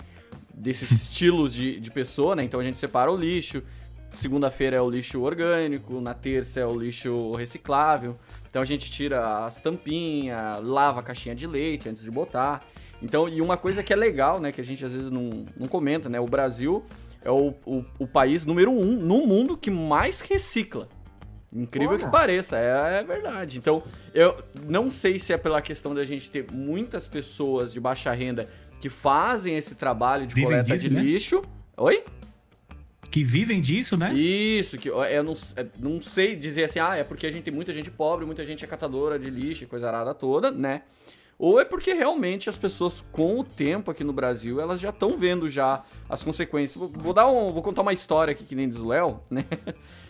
desses estilos de, de pessoa, né? Então a gente separa o lixo. Segunda-feira é o lixo orgânico, na terça é o lixo reciclável. Então a gente tira as tampinhas, lava a caixinha de leite antes de botar. Então, e uma coisa que é legal, né, que a gente às vezes não, não comenta, né? O Brasil é o, o, o país número um no mundo que mais recicla. Incrível que pareça, é, é, verdade. Então, eu não sei se é pela questão da gente ter muitas pessoas de baixa renda que fazem esse trabalho de vivem coleta disso, de né? lixo. Oi? Que vivem disso, né? Isso, que eu não, não sei dizer assim, ah, é porque a gente tem muita gente pobre, muita gente é catadora de lixo e coisa arada toda, né? Ou é porque realmente as pessoas, com o tempo aqui no Brasil, elas já estão vendo já as consequências. Vou, dar um, vou contar uma história aqui que nem diz o Léo, né?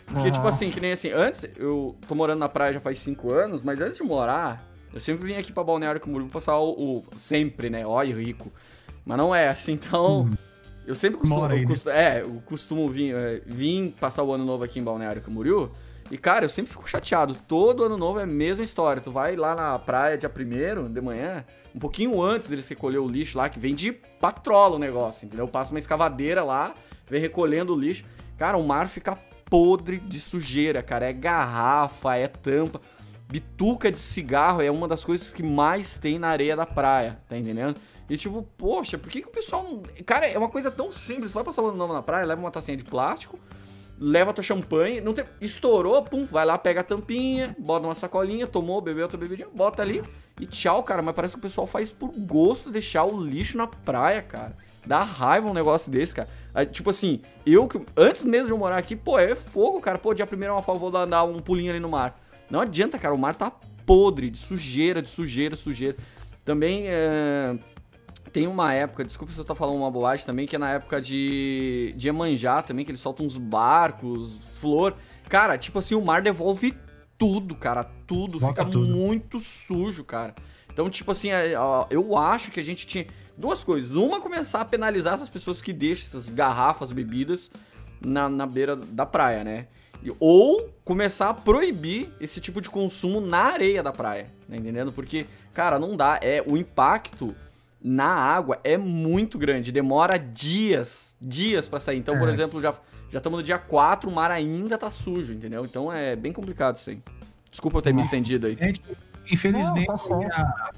Porque, tipo assim, que nem assim, antes, eu tô morando na praia já faz cinco anos, mas antes de morar, eu sempre vim aqui pra Balneário Camboriú passar o, o, Sempre, né? Ó, rico. Mas não é assim, então... Hum. Eu sempre costumo... Eu costumo né? É, eu costumo vir, é, vir passar o ano novo aqui em Balneário Camboriú. E, cara, eu sempre fico chateado. Todo ano novo é a mesma história. Tu vai lá na praia dia primeiro de manhã, um pouquinho antes deles recolher o lixo lá, que vem de patrola o negócio, entendeu? Passa uma escavadeira lá, vem recolhendo o lixo. Cara, o mar fica podre de sujeira, cara. É garrafa, é tampa. bituca de cigarro é uma das coisas que mais tem na areia da praia, tá entendendo? E tipo, poxa, por que, que o pessoal não. Cara, é uma coisa tão simples. Você vai passar o ano novo na praia, leva uma tacinha de plástico, leva tua champanhe, não tem... estourou, pum, vai lá, pega a tampinha, bota uma sacolinha, tomou, bebeu outra bebidinha, bota ali e tchau, cara. Mas parece que o pessoal faz por gosto deixar o lixo na praia, cara. Dá raiva um negócio desse, cara. Tipo assim, eu que. Antes mesmo de eu morar aqui, pô, é fogo, cara. Pô, dia primeiro é uma favor vou dar um pulinho ali no mar. Não adianta, cara. O mar tá podre, de sujeira, de sujeira, sujeira. Também é tem uma época, desculpa se eu tô falando uma bobagem também, que é na época de, de Emanjá também, que eles soltam uns barcos, flor. Cara, tipo assim, o mar devolve tudo, cara, tudo. Volta fica tudo. muito sujo, cara. Então, tipo assim, é, eu acho que a gente tinha duas coisas. Uma, começar a penalizar essas pessoas que deixam essas garrafas, bebidas na, na beira da praia, né? Ou começar a proibir esse tipo de consumo na areia da praia, tá entendendo? Porque, cara, não dá. É o impacto na água é muito grande, demora dias, dias para sair. Então, é. por exemplo, já já estamos no dia 4, o mar ainda tá sujo, entendeu? Então é bem complicado isso aí. Desculpa eu ter me estendido aí. Infelizmente, Não, tá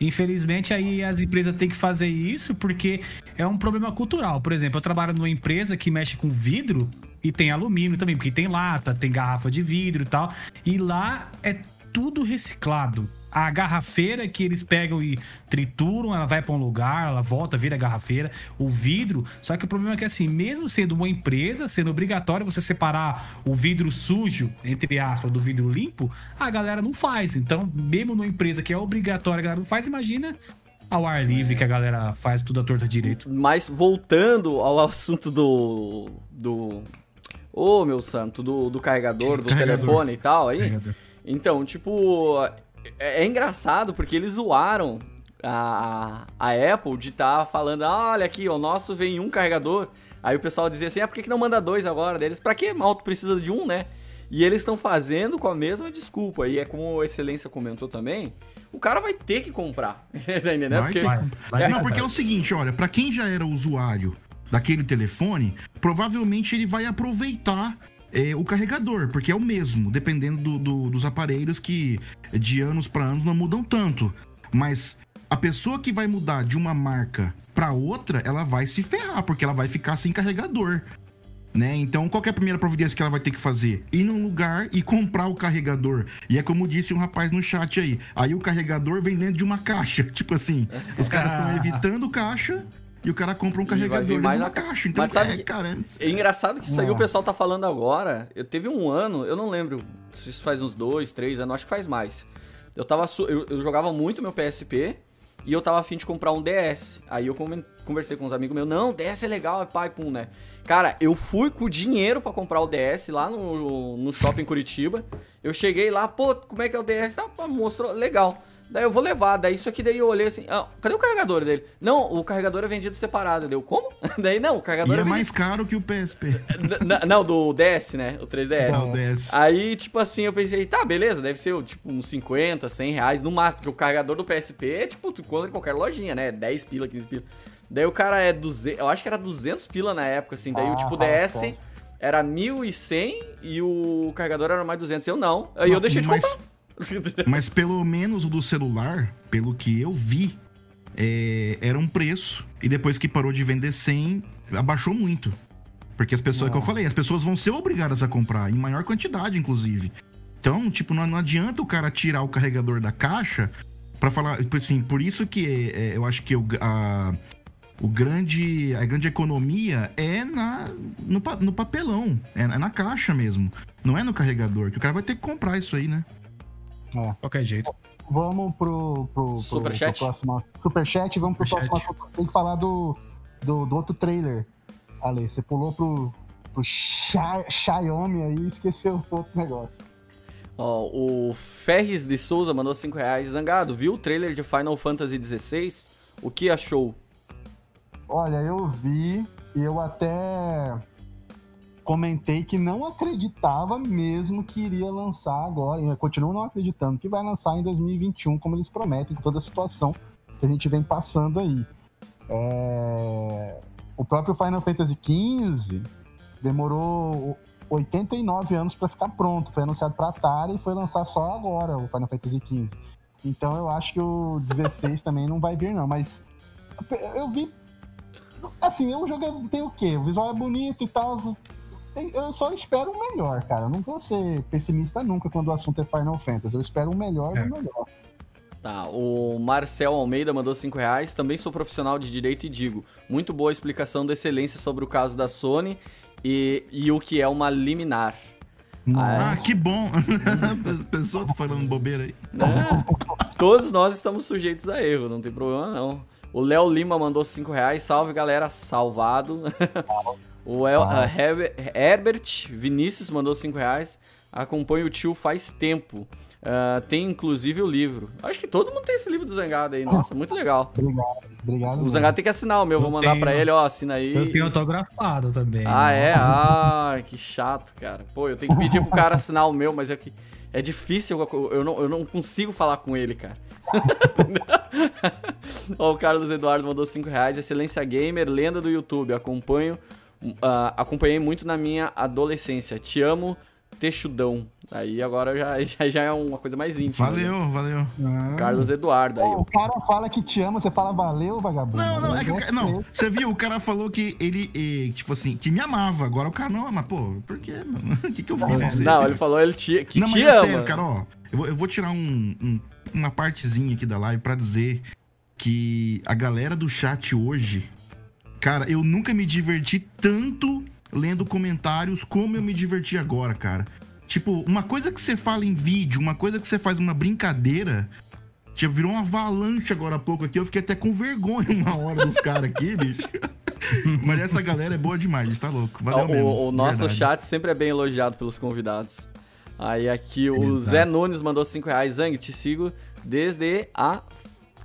infelizmente aí as empresas têm que fazer isso porque é um problema cultural. Por exemplo, eu trabalho numa empresa que mexe com vidro e tem alumínio também, porque tem lata, tem garrafa de vidro e tal. E lá é tudo reciclado a garrafeira que eles pegam e trituram, ela vai para um lugar, ela volta, vira garrafeira, o vidro. Só que o problema é que, assim, mesmo sendo uma empresa, sendo obrigatório você separar o vidro sujo, entre aspas, do vidro limpo, a galera não faz. Então, mesmo numa empresa que é obrigatória, a galera não faz, imagina ao ar livre é. que a galera faz tudo à torta direito. Mas voltando ao assunto do. do. Ô, oh, meu santo, do, do carregador, do carregador. telefone e tal aí. Carregador. Então, tipo, é, é engraçado porque eles zoaram a, a Apple de estar tá falando, ah, olha aqui, o nosso vem um carregador. Aí o pessoal dizia assim, ah, por que, que não manda dois agora deles? Pra que mal tu precisa de um, né? E eles estão fazendo com a mesma desculpa. E é como a Excelência comentou também, o cara vai ter que comprar. tá entendendo? Porque... Vai, vai, é, não, porque é o seguinte, olha, para quem já era usuário daquele telefone, provavelmente ele vai aproveitar é, o carregador, porque é o mesmo, dependendo do, do, dos aparelhos que de anos para anos não mudam tanto. Mas a pessoa que vai mudar de uma marca para outra, ela vai se ferrar, porque ela vai ficar sem carregador. Né? Então, qual é a primeira providência que ela vai ter que fazer? Ir num lugar e comprar o carregador. E é como disse um rapaz no chat aí. Aí o carregador vem dentro de uma caixa. Tipo assim, os caras estão evitando caixa e o cara compra um carregador mais na caixa. Então, Mas sabe, é, cara. É engraçado que isso aí o pessoal tá falando agora. Eu teve um ano, eu não lembro se isso faz uns dois, três anos, acho que faz mais. Eu tava. Eu, eu jogava muito meu PSP e eu tava afim de comprar um DS. Aí eu conversei com uns amigos meus, não, DS é legal, é pai, pum, né? Cara, eu fui com o dinheiro para comprar o DS lá no, no shopping Curitiba. Eu cheguei lá, pô, como é que é o DS? Tá, mostrou, legal. Daí eu vou levar. Daí isso aqui daí eu olhei assim. Ah, cadê o carregador dele? Não, o carregador é vendido separado. Deu como? daí não, o carregador e é, é mais caro que o PSP. não, do DS, né? O 3DS. Não, DS. Aí, tipo assim, eu pensei, tá, beleza, deve ser tipo uns 50, 100 reais no máximo. Porque o carregador do PSP é tipo, tu encontra em qualquer lojinha, né? 10 pila, 15 pila. Daí o cara é 200, eu acho que era 200 pila na época, assim. Daí ah, o tipo DS ah, era 1.100 e o carregador era mais 200. Eu não. Aí eu deixei de mas... comprar. Mas pelo menos o do celular, pelo que eu vi, é, era um preço. E depois que parou de vender 100, abaixou muito. Porque as pessoas, que eu falei, as pessoas vão ser obrigadas a comprar, em maior quantidade, inclusive. Então, tipo, não, não adianta o cara tirar o carregador da caixa para falar. Tipo assim, por isso que é, é, eu acho que o, a, o grande, a grande economia é na, no, no papelão, é, é na caixa mesmo. Não é no carregador, que o cara vai ter que comprar isso aí, né? É. Qualquer jeito. Vamos pro, pro, pro, Superchat? pro próximo. Superchat, vamos pro Super próximo assunto. Tem que falar do, do, do outro trailer. Ale, você pulou pro, pro Xiaomi aí e esqueceu outro negócio. Ó, o Ferris de Souza mandou 5 reais. Zangado, viu o trailer de Final Fantasy XVI? O que achou? Olha, eu vi e eu até comentei que não acreditava mesmo que iria lançar agora, e eu continuo não acreditando que vai lançar em 2021, como eles prometem, com toda a situação que a gente vem passando aí. É... O próprio Final Fantasy XV demorou 89 anos para ficar pronto. Foi anunciado para Atari e foi lançar só agora o Final Fantasy XV. Então eu acho que o 16 também não vai vir não, mas eu vi assim, o jogo tem o quê? O visual é bonito e tal, eu só espero o melhor, cara. Eu não vou ser pessimista nunca quando o assunto é Final Fantasy. Eu espero o melhor é. do melhor. Tá, o Marcel Almeida mandou 5 reais. Também sou profissional de direito e digo, muito boa explicação da excelência sobre o caso da Sony e, e o que é uma liminar. Ah, ah que bom! Pessoa tá falando bobeira aí. É, todos nós estamos sujeitos a erro, não tem problema não. O Léo Lima mandou 5 reais. Salve galera, salvado. O El, ah. Herbert, Herbert Vinícius mandou 5 reais. Acompanha o tio faz tempo. Uh, tem inclusive o livro. Acho que todo mundo tem esse livro do Zangado aí. Nossa, muito legal. Obrigado, obrigado. O Zangado tem que assinar o meu. Eu Vou mandar pra ele, ó, assina aí. Eu tenho autografado também. Ah, é? Nossa. é? Ah, que chato, cara. Pô, eu tenho que pedir pro cara assinar o meu, mas é que é difícil. Eu, eu, não, eu não consigo falar com ele, cara. ó, o Carlos Eduardo mandou 5 reais. Excelência Gamer, lenda do YouTube. Acompanho Uh, acompanhei muito na minha adolescência. Te amo, Texudão. Aí agora já, já, já é uma coisa mais íntima. Valeu, né? valeu. Ah. Carlos Eduardo. Aí. o cara fala que te ama, você fala valeu, vagabundo. Não, não, é que o, não, você viu, o cara falou que ele, tipo assim, que me amava. Agora o cara não ama. Pô, por quê, mano? O que, que eu fiz? Não, ele falou ele te, que não, te mas é ama. Sério, cara, ó, eu vou, eu vou tirar um, um, uma partezinha aqui da live pra dizer que a galera do chat hoje Cara, eu nunca me diverti tanto lendo comentários como eu me diverti agora, cara. Tipo, uma coisa que você fala em vídeo, uma coisa que você faz uma brincadeira, tipo, virou uma avalanche agora há pouco aqui. Eu fiquei até com vergonha uma hora dos caras aqui, bicho. Mas essa galera é boa demais, tá louco. Valeu o, mesmo, o nosso verdade. chat sempre é bem elogiado pelos convidados. Aí aqui o Exato. Zé Nunes mandou 5 reais. Zang, te sigo desde a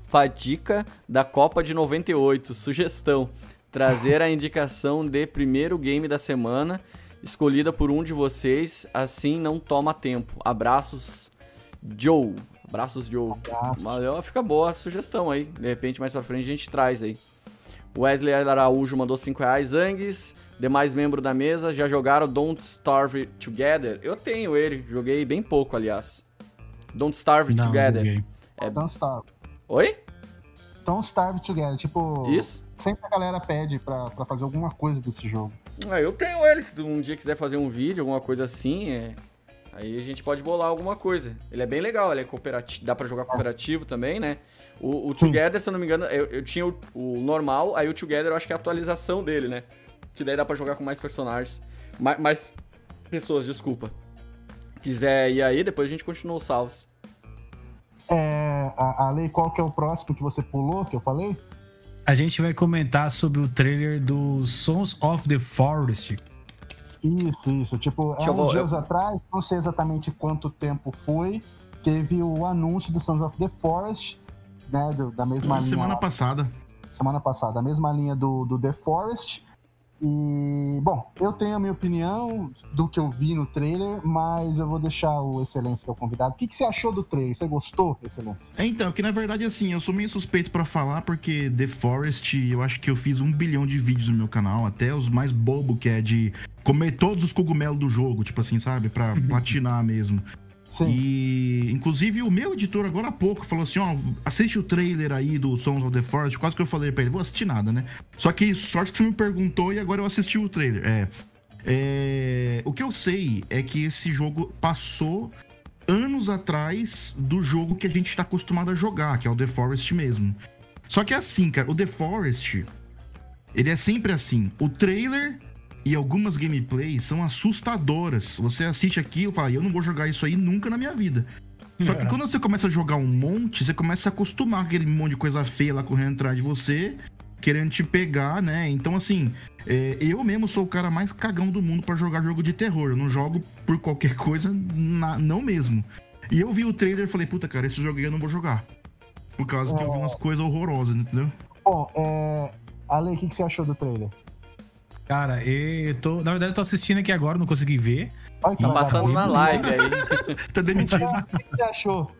fadica da Copa de 98. Sugestão trazer a indicação de primeiro game da semana, escolhida por um de vocês, assim não toma tempo. Abraços, Joe. Abraços, Joe. Abraço. fica boa a sugestão aí. De repente, mais pra frente, a gente traz aí. Wesley Araújo mandou 5 reais. Zangues, demais membros da mesa, já jogaram Don't Starve Together? Eu tenho ele, joguei bem pouco, aliás. Don't Starve não, Together. É... Don't Starve. Oi? Don't Starve Together, tipo... Isso? Sempre a galera pede pra, pra fazer alguma coisa desse jogo. Ah, eu tenho ele, se um dia quiser fazer um vídeo, alguma coisa assim, é... aí a gente pode bolar alguma coisa. Ele é bem legal, ele é cooperativo, dá pra jogar cooperativo também, né? O, o Together, se eu não me engano, eu, eu tinha o, o, normal, aí o Together eu acho que é a atualização dele, né? Que daí dá pra jogar com mais personagens. Mais, mais pessoas, desculpa. Quiser ir aí, depois a gente continua os salvos. É, a, a lei, qual que é o próximo que você pulou, que eu falei? A gente vai comentar sobre o trailer do Sons of the Forest. Isso, isso. Tipo, há uns dias eu... atrás, não sei exatamente quanto tempo foi, teve o anúncio do Sons of the Forest, né? Da mesma linha. Semana passada. Semana passada, a mesma linha do, do The Forest. E, bom, eu tenho a minha opinião do que eu vi no trailer, mas eu vou deixar o Excelência, que é o convidado. O que, que você achou do trailer? Você gostou, Excelência? É, então, que na verdade, assim, eu sou meio suspeito para falar, porque The Forest, eu acho que eu fiz um bilhão de vídeos no meu canal, até os mais bobo, que é de comer todos os cogumelos do jogo, tipo assim, sabe? Pra platinar mesmo. Sim. E, inclusive, o meu editor agora há pouco falou assim: ó, assiste o trailer aí do Sons of the Forest. Quase que eu falei pra ele: vou assistir nada, né? Só que sorte que você me perguntou e agora eu assisti o trailer. É. é o que eu sei é que esse jogo passou anos atrás do jogo que a gente tá acostumado a jogar, que é o The Forest mesmo. Só que é assim, cara, o The Forest, ele é sempre assim. O trailer e algumas gameplays são assustadoras. Você assiste aquilo e fala, eu não vou jogar isso aí nunca na minha vida. Só que é. quando você começa a jogar um monte, você começa a acostumar aquele monte de coisa feia lá correndo atrás de você, querendo te pegar, né? Então, assim, é, eu mesmo sou o cara mais cagão do mundo para jogar jogo de terror. Eu não jogo por qualquer coisa, na, não mesmo. E eu vi o trailer e falei, puta, cara, esse jogo aí eu não vou jogar. Por causa que eu vi umas coisas horrorosas, entendeu? Bom, é... Ale, o que, que você achou do trailer? Cara, eu tô. Na verdade, eu tô assistindo aqui agora, não consegui ver. Olha, tá passando na live aí. tá demitido. O que, você achou?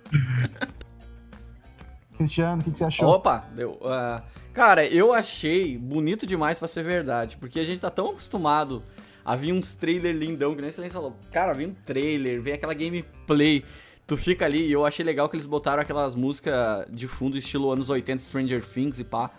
Cristiano, o que, você achou? Opa, deu. Uh, cara, eu achei bonito demais para ser verdade, porque a gente tá tão acostumado Havia uns trailer lindão, que nem você falou. Cara, havia um trailer, vem aquela gameplay. Tu fica ali, e eu achei legal que eles botaram aquelas músicas de fundo, estilo anos 80, Stranger Things e pá.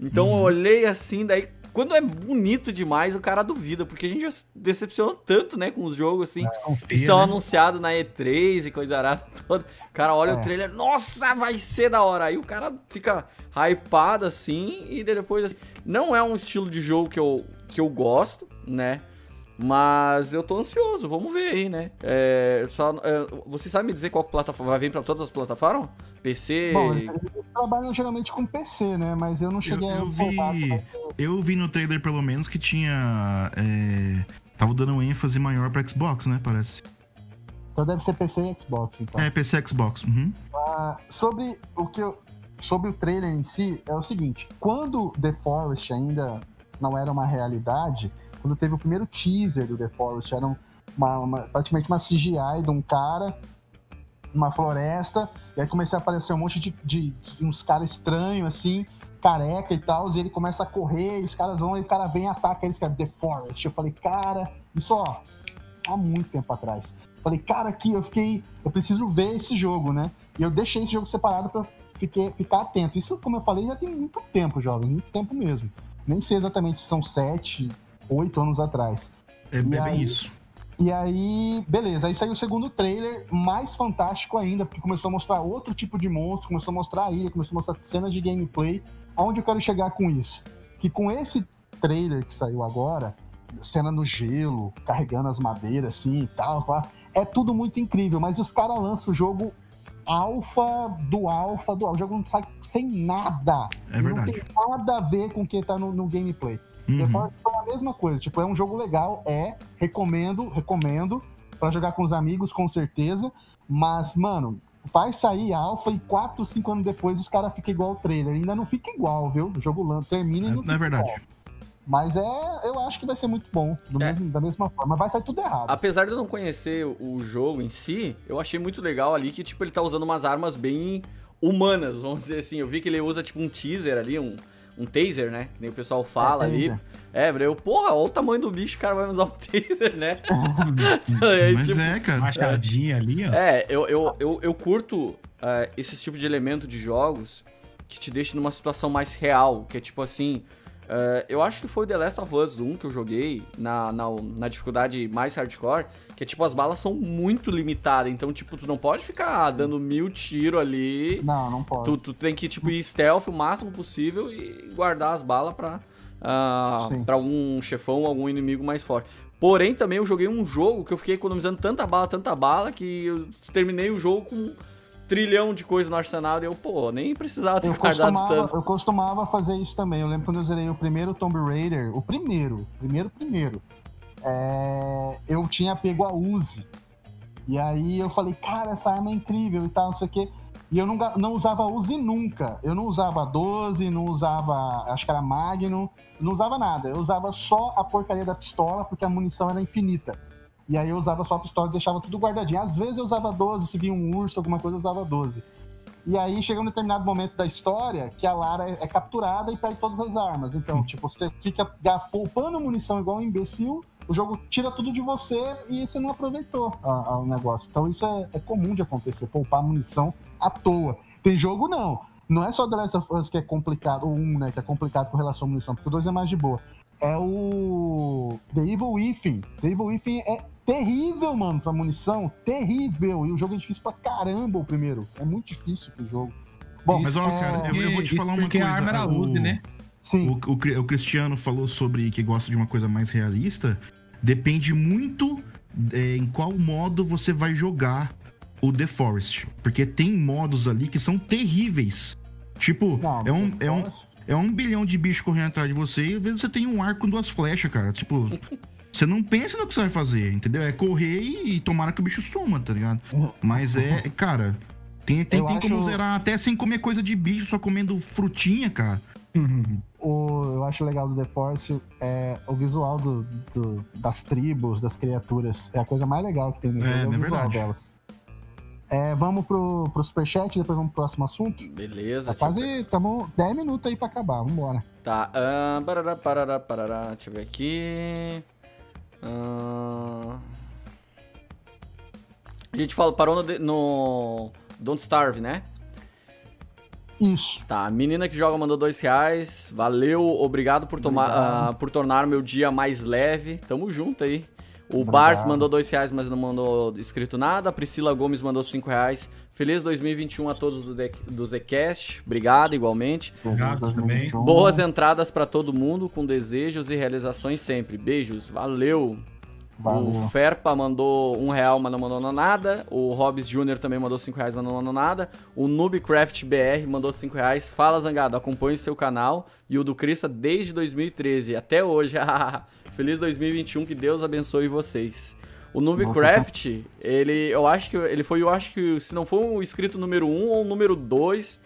Então uhum. eu olhei assim, daí quando é bonito demais, o cara duvida, porque a gente já se decepcionou tanto, né, com os jogos, assim, confia, que são né? anunciados na E3 e coisa arada toda. O cara olha é. o trailer, nossa, vai ser da hora. Aí o cara fica hypado, assim, e depois, assim, não é um estilo de jogo que eu, que eu gosto, né, mas eu tô ansioso, vamos ver aí, né? É, só, é, você sabe me dizer qual plataforma vai vir para todas as plataformas? PC. Bom, eles trabalham geralmente com PC, né? Mas eu não cheguei eu, eu a vi, Eu vi no trailer, pelo menos, que tinha. É, tava dando ênfase maior pra Xbox, né? Parece. Então deve ser PC e Xbox, então. É, PC e Xbox. Uhum. Ah, sobre o que eu, Sobre o trailer em si, é o seguinte: quando The Forest ainda não era uma realidade, quando teve o primeiro teaser do The Forest, era uma, uma, praticamente uma CGI de um cara numa floresta, e aí começou a aparecer um monte de, de, de uns caras estranhos, assim, careca e tal, e ele começa a correr, e os caras vão, e o cara vem e ataca eles, cara, The Forest. Eu falei, cara, isso ó, há muito tempo atrás. Eu falei, cara, aqui eu fiquei, eu preciso ver esse jogo, né? E eu deixei esse jogo separado pra fiquei, ficar atento. Isso, como eu falei, já tem muito tempo, jovem, muito tempo mesmo. Nem sei exatamente se são sete, oito anos atrás. É, bem isso. E aí, beleza, aí saiu o segundo trailer, mais fantástico ainda, porque começou a mostrar outro tipo de monstro, começou a mostrar a ilha, começou a mostrar cenas de gameplay. Aonde eu quero chegar com isso? Que com esse trailer que saiu agora, cena no gelo, carregando as madeiras assim e tal, é tudo muito incrível, mas os caras lançam o jogo alfa do alfa do alfa. O jogo não sai sem nada. É verdade. Não tem nada a ver com o que tá no, no gameplay. Uhum. The Force foi a mesma coisa. Tipo, é um jogo legal, é. Recomendo, recomendo. para jogar com os amigos, com certeza. Mas, mano, vai sair alfa e 4, 5 anos depois os caras ficam igual o trailer. Ainda não fica igual, viu? O jogo termina e é, não, não é verdade. Igual. Mas é, eu acho que vai ser muito bom, é. mesmo, da mesma forma. Vai sair tudo errado. Apesar de eu não conhecer o jogo em si, eu achei muito legal ali que, tipo, ele tá usando umas armas bem humanas, vamos dizer assim. Eu vi que ele usa, tipo, um teaser ali, um, um taser, né? Que nem o pessoal fala é, ali. É, eu, porra, olha o tamanho do bicho, o cara vai usar um taser, né? Aí, Mas tipo, é, cara. Machadinha ali, ó. É, eu, eu, eu, eu curto uh, esse tipo de elemento de jogos que te deixa numa situação mais real, que é tipo assim. Uh, eu acho que foi The Last of Us 1 que eu joguei na, na, na, dificuldade mais hardcore, que é tipo, as balas são muito limitadas, então, tipo, tu não pode ficar dando mil tiros ali. Não, não pode. Tu, tu tem que, tipo, ir stealth o máximo possível e guardar as balas pra, uh, pra algum chefão, algum inimigo mais forte. Porém, também eu joguei um jogo que eu fiquei economizando tanta bala, tanta bala, que eu terminei o jogo com trilhão de coisa no arsenal e eu, pô, nem precisava ter eu guardado tanto. Eu costumava fazer isso também. Eu lembro quando eu zerei o primeiro Tomb Raider, o primeiro, primeiro, primeiro. É, eu tinha pego a Uzi. E aí eu falei, cara, essa arma é incrível e tal, não sei o quê. E eu não, não usava Uzi nunca. Eu não usava 12, não usava, acho que era Magnum, não usava nada. Eu usava só a porcaria da pistola, porque a munição era infinita. E aí eu usava só a pistola e deixava tudo guardadinho. Às vezes eu usava 12, se via um urso, alguma coisa, eu usava 12. E aí chega um determinado momento da história que a Lara é, é capturada e perde todas as armas. Então, tipo, você fica poupando munição igual um imbecil, o jogo tira tudo de você e você não aproveitou o negócio. Então isso é, é, comum de acontecer, poupar munição à toa. Tem jogo não. Não é só The Last of Us que é complicado, ou um, né, que é complicado com relação à munição, porque o dois é mais de boa. É o The Evil Within. The Evil Within é terrível, mano, pra munição. Terrível. E o jogo é difícil pra caramba, o primeiro. É muito difícil o jogo. Bom, mas olha, é... cara, eu, eu, vou te falar uma coisa. a arma era o, né? Sim. O, o, o, Cristiano falou sobre que gosta de uma coisa mais realista. Depende muito é, em qual modo você vai jogar o The Forest. Porque tem modos ali que são terríveis. Tipo, não, é, um, é, um, é um bilhão de bichos correndo atrás de você e às vezes você tem um arco com duas flechas, cara. Tipo, Você não pensa no que você vai fazer, entendeu? É correr e tomara que o bicho suma, tá ligado? Mas é, cara, tem, tem, tem acho... como zerar até sem comer coisa de bicho, só comendo frutinha, cara. o, eu acho legal do The Force é o visual do, do, das tribos, das criaturas. É a coisa mais legal que tem no é, jogo, é, é o visual verdade. delas. É, vamos pro, pro superchat, depois vamos pro próximo assunto. Beleza. Tá quase, estamos 10 minutos aí pra acabar, vambora. Tá, uh, parará, parará, parará, deixa eu ver aqui. Uh... A gente falou, parou no, no Don't Starve, né? Isso. Tá, a menina que joga mandou dois reais. Valeu, obrigado por, tomar, uh, por tornar meu dia mais leve. Tamo junto aí. O. Bars mandou dois reais, mas não mandou escrito nada. A Priscila Gomes mandou cinco reais. Feliz 2021 a todos do, do Zcast. Obrigado, igualmente. Obrigado também. Boas entradas para todo mundo, com desejos e realizações sempre. Beijos, valeu. O Ferpa mandou um real, mas não mandou nada. O Hobbs Jr. também mandou cinco reais, mas não mandou nada. O Noobcraft BR mandou cinco reais. Fala, Zangado, acompanhe o seu canal e o do Crista desde 2013 até hoje. Feliz 2021, que Deus abençoe vocês. O Noobcraft, ele, eu acho que ele foi, eu acho que se não for o inscrito número 1 um, ou número 2,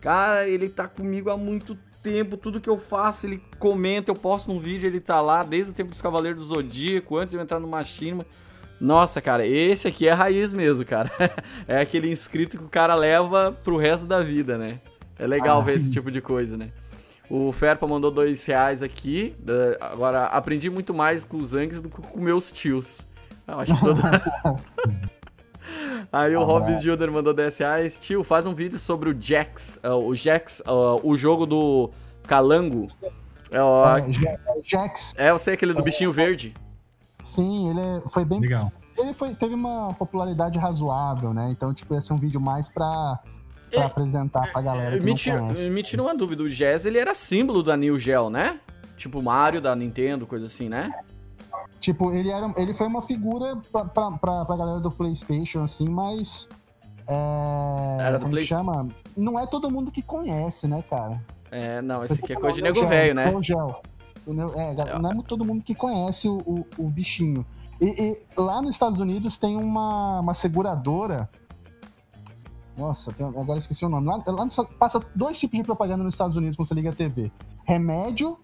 cara, ele tá comigo há muito tempo, tudo que eu faço, ele comenta, eu posto um vídeo, ele tá lá desde o tempo dos Cavaleiros do Zodíaco, antes de eu entrar no Machinima. Nossa, cara, esse aqui é raiz mesmo, cara. é aquele inscrito que o cara leva pro resto da vida, né? É legal ah. ver esse tipo de coisa, né? O Ferpa mandou dois reais aqui. Agora, aprendi muito mais com os Zangs do que com meus tios. Eu acho que todo... Aí o Rob Júnior mandou 10 reais. Tio, faz um vídeo sobre o Jax. Uh, o Jax, uh, o jogo do Calango. É, o, é, Jax. É, eu sei aquele do bichinho verde. Sim, ele é, foi bem. Legal. Ele foi, teve uma popularidade razoável, né? Então, tipo, ia ser um vídeo mais pra, pra é, apresentar pra galera. Que me, tira, me tira uma dúvida: o Jazz ele era símbolo da New Gel, né? Tipo Mario da Nintendo, coisa assim, né? Tipo, ele, era, ele foi uma figura pra, pra, pra, pra galera do PlayStation, assim, mas. É, era do PlayStation. chama? Não é todo mundo que conhece, né, cara? É, não, esse aqui é coisa de nego velho, né? Gel. É, não é todo mundo que conhece o, o, o bichinho. E, e, lá nos Estados Unidos tem uma, uma seguradora. Nossa, agora esqueci o nome. Lá, lá passa dois tipos de propaganda nos Estados Unidos quando você liga a TV: remédio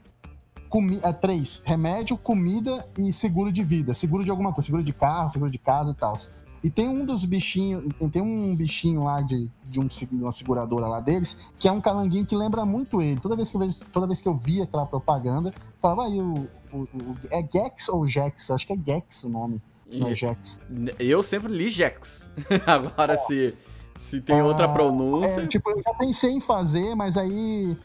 comi é, três: remédio, comida e seguro de vida. Seguro de alguma coisa, seguro de carro, seguro de casa e tal. E tem um dos bichinhos, tem um bichinho lá de, de um, uma seguradora lá deles, que é um calanguinho que lembra muito ele. Toda vez que eu, vejo, toda vez que eu vi aquela propaganda, falava aí, o, o, o, é Gex ou Jex? Acho que é Gex o nome. Não é Jex. Eu sempre li Jex. Agora, é. se, se tem é, outra pronúncia. É, tipo, eu já pensei em fazer, mas aí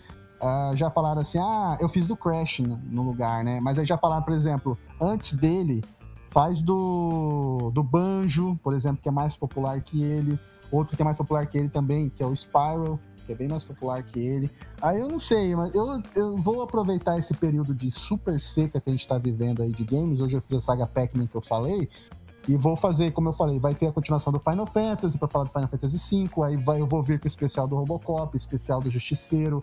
uh, já falaram assim, ah, eu fiz do Crash no lugar, né? Mas aí já falaram, por exemplo, antes dele, faz do, do Banjo, por exemplo, que é mais popular que ele. Outro que é mais popular que ele também, que é o Spiral, que é bem mais popular que ele. Aí eu não sei, mas eu, eu vou aproveitar esse período de super seca que a gente tá vivendo aí de games. Hoje eu fiz a saga Pac-Man que eu falei. E vou fazer, como eu falei, vai ter a continuação do Final Fantasy, para falar do Final Fantasy V, aí vai, eu vou vir com o especial do Robocop, especial do Justiceiro,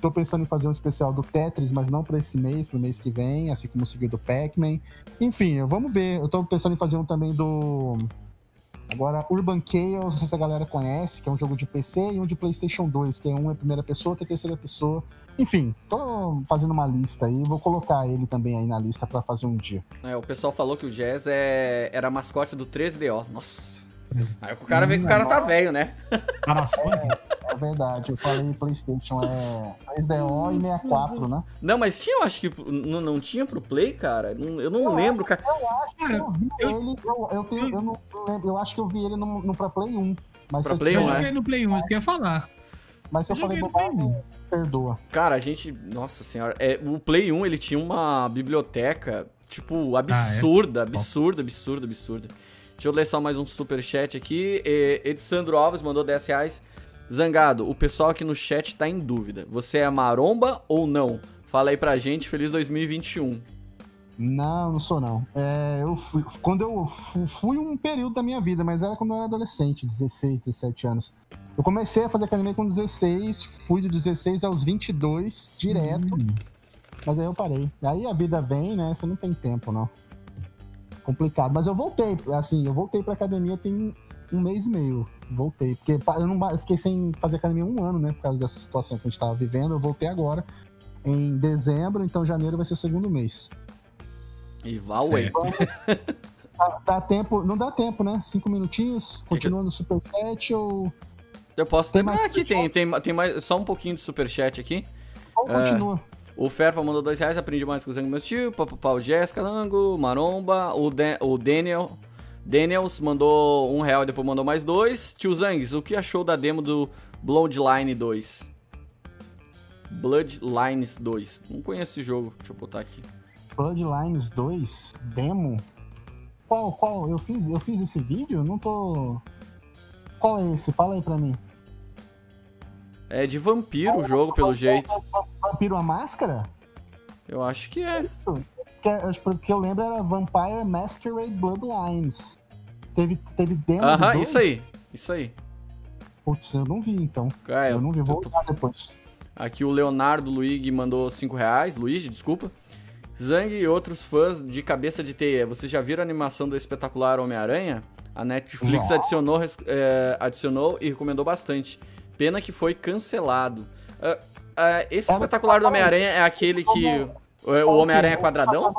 Tô pensando em fazer um especial do Tetris, mas não para esse mês, pro mês que vem, assim como seguir do Pac-Man. Enfim, vamos ver. Eu tô pensando em fazer um também do. Agora, Urban Chaos, não sei se a galera conhece, que é um jogo de PC, e um de PlayStation 2, que é um é primeira pessoa, outro é terceira pessoa. Enfim, tô fazendo uma lista aí, vou colocar ele também aí na lista para fazer um dia. É, o pessoal falou que o Jazz é... era mascote do 13DO. Nossa. Aí o cara vê que o cara tá velho, né? Panasonic? É, é verdade, eu falei PlayStation é 3DO e 64, né? Não, mas tinha, eu acho que não, não tinha pro Play, cara? Eu não eu lembro, acho, cara. Eu acho que eu vi eu, ele, eu, eu, tenho, eu não lembro, eu acho que eu vi ele no, no pra Play 1. Mas pra Play 1, Eu joguei no Play 1, isso que ia falar. Mas se eu, eu falei bobagem, perdoa. Cara, a gente, nossa senhora, é, o Play 1 ele tinha uma biblioteca, tipo, absurda, ah, é? absurda, absurda, absurda. Deixa eu ler só mais um super chat aqui. Edisandro Alves mandou 10 reais. Zangado, o pessoal aqui no chat tá em dúvida. Você é maromba ou não? Fala aí pra gente, feliz 2021. Não, não sou não. É, eu fui, quando eu fui um período da minha vida, mas era quando eu era adolescente, 16, 17 anos. Eu comecei a fazer academia com 16, fui de 16 aos 22 direto. Hum. Mas aí eu parei. Aí a vida vem, né? Você não tem tempo, não complicado. Mas eu voltei, assim, eu voltei pra academia tem um mês e meio. Voltei. Porque eu, não, eu fiquei sem fazer academia um ano, né? Por causa dessa situação que a gente tava vivendo. Eu voltei agora em dezembro, então janeiro vai ser o segundo mês. E vai então, dá, dá, tempo, não dá tempo, né? Cinco minutinhos, continua no superchat ou. Eu posso ter. mais aqui tem, tem, tem mais, só um pouquinho de superchat aqui. Ou continua. O Ferpa mandou dois reais, aprendi mais com o Zango meu tio. Papapau Jéssica Lango, Maromba. O, Dan, o Daniel. Daniels mandou um real e depois mandou mais dois. Tio Zangs, o que achou da demo do Bloodline 2? Bloodlines 2. Não conheço esse jogo. Deixa eu botar aqui. Bloodlines 2? Demo? Qual, qual? Eu fiz, eu fiz esse vídeo? Não tô. Qual é esse? Fala aí pra mim. É de vampiro o jogo, pelo jeito. Vampiro a máscara? Eu acho que é. Isso. Porque eu lembro era Vampire Masquerade Bloodlines. Teve, teve demo. Aham, uh -huh, isso aí. Isso aí. Putz, eu não vi então. É, eu não vi, vou tô... olhar depois. Aqui o Leonardo Luigi mandou 5 reais. Luigi, desculpa. Zang e outros fãs de cabeça de teia. Vocês já viram a animação do espetacular Homem-Aranha? A Netflix adicionou, é, adicionou e recomendou bastante. Pena que foi cancelado. Uh, uh, esse espetacular do Homem-Aranha é aquele que. O Homem-Aranha é quadradão?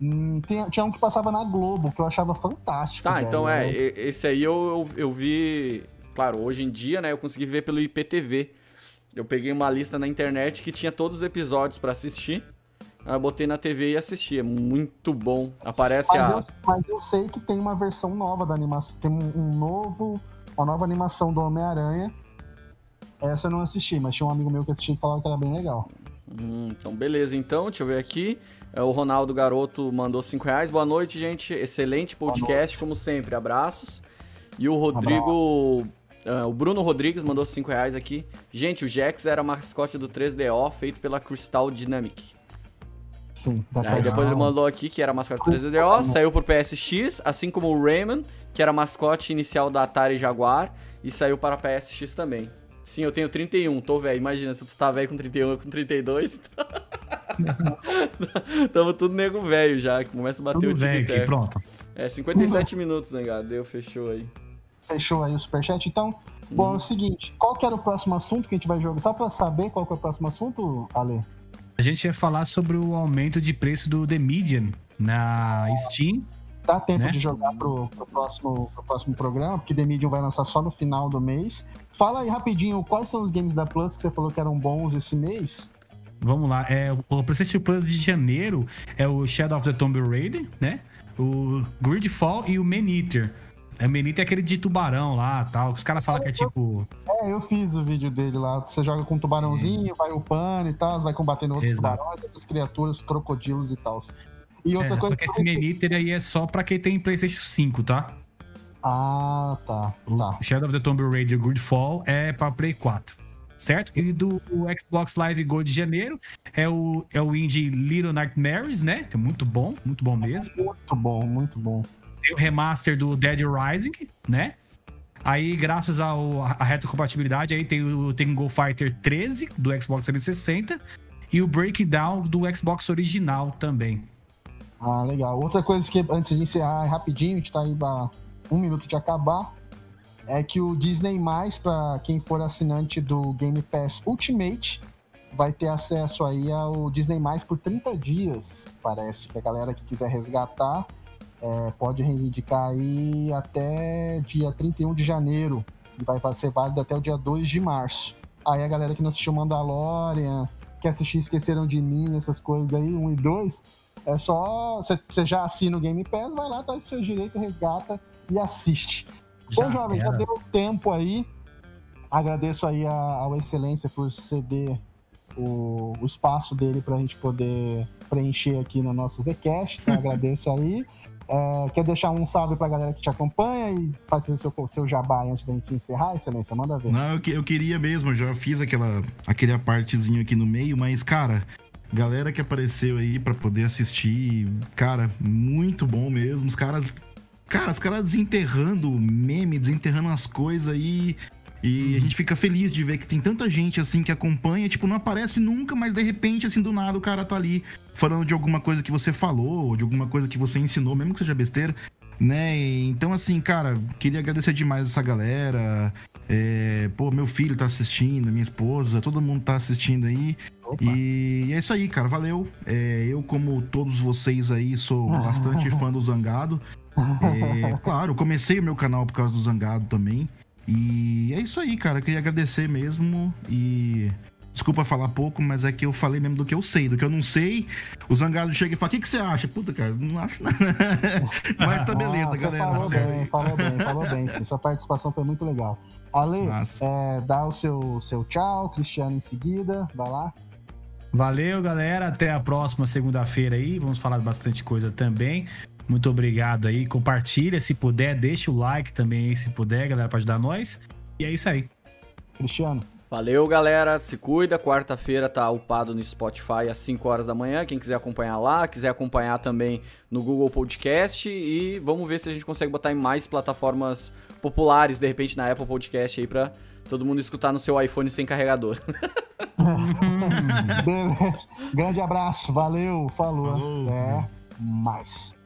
Hum, tinha, um que passava na Globo, que eu achava fantástico. Tá, velho. então é. Esse aí eu, eu, eu, vi. Claro, hoje em dia, né? Eu consegui ver pelo IPTV. Eu peguei uma lista na internet que tinha todos os episódios para assistir. Eu botei na TV e assisti. É muito bom. Aparece mas a. Eu, mas eu sei que tem uma versão nova da animação. Tem um, um novo. Uma nova animação do Homem-Aranha essa eu não assisti, mas tinha um amigo meu que assistiu e falava que era bem legal. Hum, então, beleza. Então, deixa eu ver aqui. É, o Ronaldo Garoto mandou 5 reais. Boa noite, gente. Excelente podcast, como sempre. Abraços. E o Rodrigo. Uh, o Bruno Rodrigues mandou 5 reais aqui. Gente, o Jax era mascote do 3DO feito pela Crystal Dynamic. Sim, Aí depois ele mandou aqui que era mascote do 3DO, saiu pro PSX, assim como o Rayman, que era mascote inicial da Atari Jaguar, e saiu para PSX também. Sim, eu tenho 31, tô velho. Imagina, se tu tá velho com 31, eu com 32. Tamo tudo nego velho já, que começa a bater tudo o velho aqui, pronto. É, 57 minutos, Zangado. Deu, fechou aí. Fechou aí o superchat. Então, bom, é o uhum. seguinte, qual que era o próximo assunto que a gente vai jogar? Só pra saber qual que é o próximo assunto, Ale? A gente ia falar sobre o aumento de preço do The Median na Steam dá tempo né? de jogar pro, pro, próximo, pro próximo programa, porque The Medium vai lançar só no final do mês. Fala aí rapidinho, quais são os games da Plus que você falou que eram bons esse mês? Vamos lá, é, o PlayStation Plus de janeiro é o Shadow of the Tomb Raider, né? O Gridfall e o Man Eater. É, o Man Eater é aquele de tubarão lá tal. Os caras falam que é tipo. É, eu fiz o vídeo dele lá. Você joga com um tubarãozinho, é. vai upando e tal, vai combatendo outros Exato. tubarões, outras criaturas, crocodilos e tal. E outra é, coisa. Só que esse Meniter aí é só pra quem tem PlayStation 5, tá? Ah, tá. tá. O Shadow of the Tomb Raider Goodfall é pra Play 4. Certo? E do Xbox Live Gold de janeiro é o, é o indie Little Nightmares, né? É muito bom, muito bom mesmo. Muito bom, muito bom. Tem o remaster do Dead Rising, né? Aí, graças ao, à retrocompatibilidade, aí tem o Tengo Fighter 13 do Xbox 360 e o Breakdown do Xbox original também. Ah, legal. Outra coisa que, antes de encerrar, rapidinho, a gente tá aí a um minuto de acabar, é que o Disney+, para quem for assinante do Game Pass Ultimate, vai ter acesso aí ao Disney+, por 30 dias, parece. Que a galera que quiser resgatar é, pode reivindicar aí até dia 31 de janeiro. E vai ser válido até o dia 2 de março. Aí a galera que não assistiu Mandalorian, que assistiu Esqueceram de Mim, essas coisas aí, 1 e 2 é só. Você já assina o Game Pass, vai lá, tá o seu direito, resgata e assiste. Já Bom, jovem, era. já deu tempo aí. Agradeço aí a, ao Excelência por ceder o, o espaço dele para a gente poder preencher aqui no nosso Zcast. Então, agradeço aí. É, quer deixar um salve pra galera que te acompanha e fazer seu, seu jabá antes da gente encerrar, excelência? Manda ver. Não, eu, eu queria mesmo, já fiz aquela, aquele partezinho aqui no meio, mas, cara, Galera que apareceu aí para poder assistir, cara, muito bom mesmo. Os caras. Cara, os caras desenterrando meme, desenterrando as coisas aí. E a gente fica feliz de ver que tem tanta gente assim que acompanha, tipo, não aparece nunca, mas de repente, assim, do nada, o cara tá ali falando de alguma coisa que você falou, ou de alguma coisa que você ensinou, mesmo que seja besteira né? Então, assim, cara, queria agradecer demais essa galera. É, pô, meu filho tá assistindo, minha esposa, todo mundo tá assistindo aí. Opa. E é isso aí, cara, valeu. É, eu, como todos vocês aí, sou bastante fã do Zangado. É, claro, comecei o meu canal por causa do Zangado também. E é isso aí, cara. Queria agradecer mesmo. E Desculpa falar pouco, mas é que eu falei mesmo do que eu sei. Do que eu não sei, o Zangado chega e fala: O que, que você acha? Puta, cara, não acho nada. mas tá beleza, ah, galera. Falou bem, falou bem, falou bem. Sua participação foi muito legal. Ale, é, dá o seu, seu tchau, Cristiano em seguida, vai lá. Valeu, galera. Até a próxima segunda-feira aí. Vamos falar bastante coisa também. Muito obrigado aí. Compartilha se puder, deixa o like também aí se puder, galera, para ajudar nós. E é isso aí. Cristiano. Valeu, galera. Se cuida. Quarta-feira tá upado no Spotify às 5 horas da manhã. Quem quiser acompanhar lá, quiser acompanhar também no Google Podcast. E vamos ver se a gente consegue botar em mais plataformas populares, de repente na Apple Podcast aí, pra todo mundo escutar no seu iPhone sem carregador. Beleza. Grande abraço. Valeu. Falou. Falou. Até mais.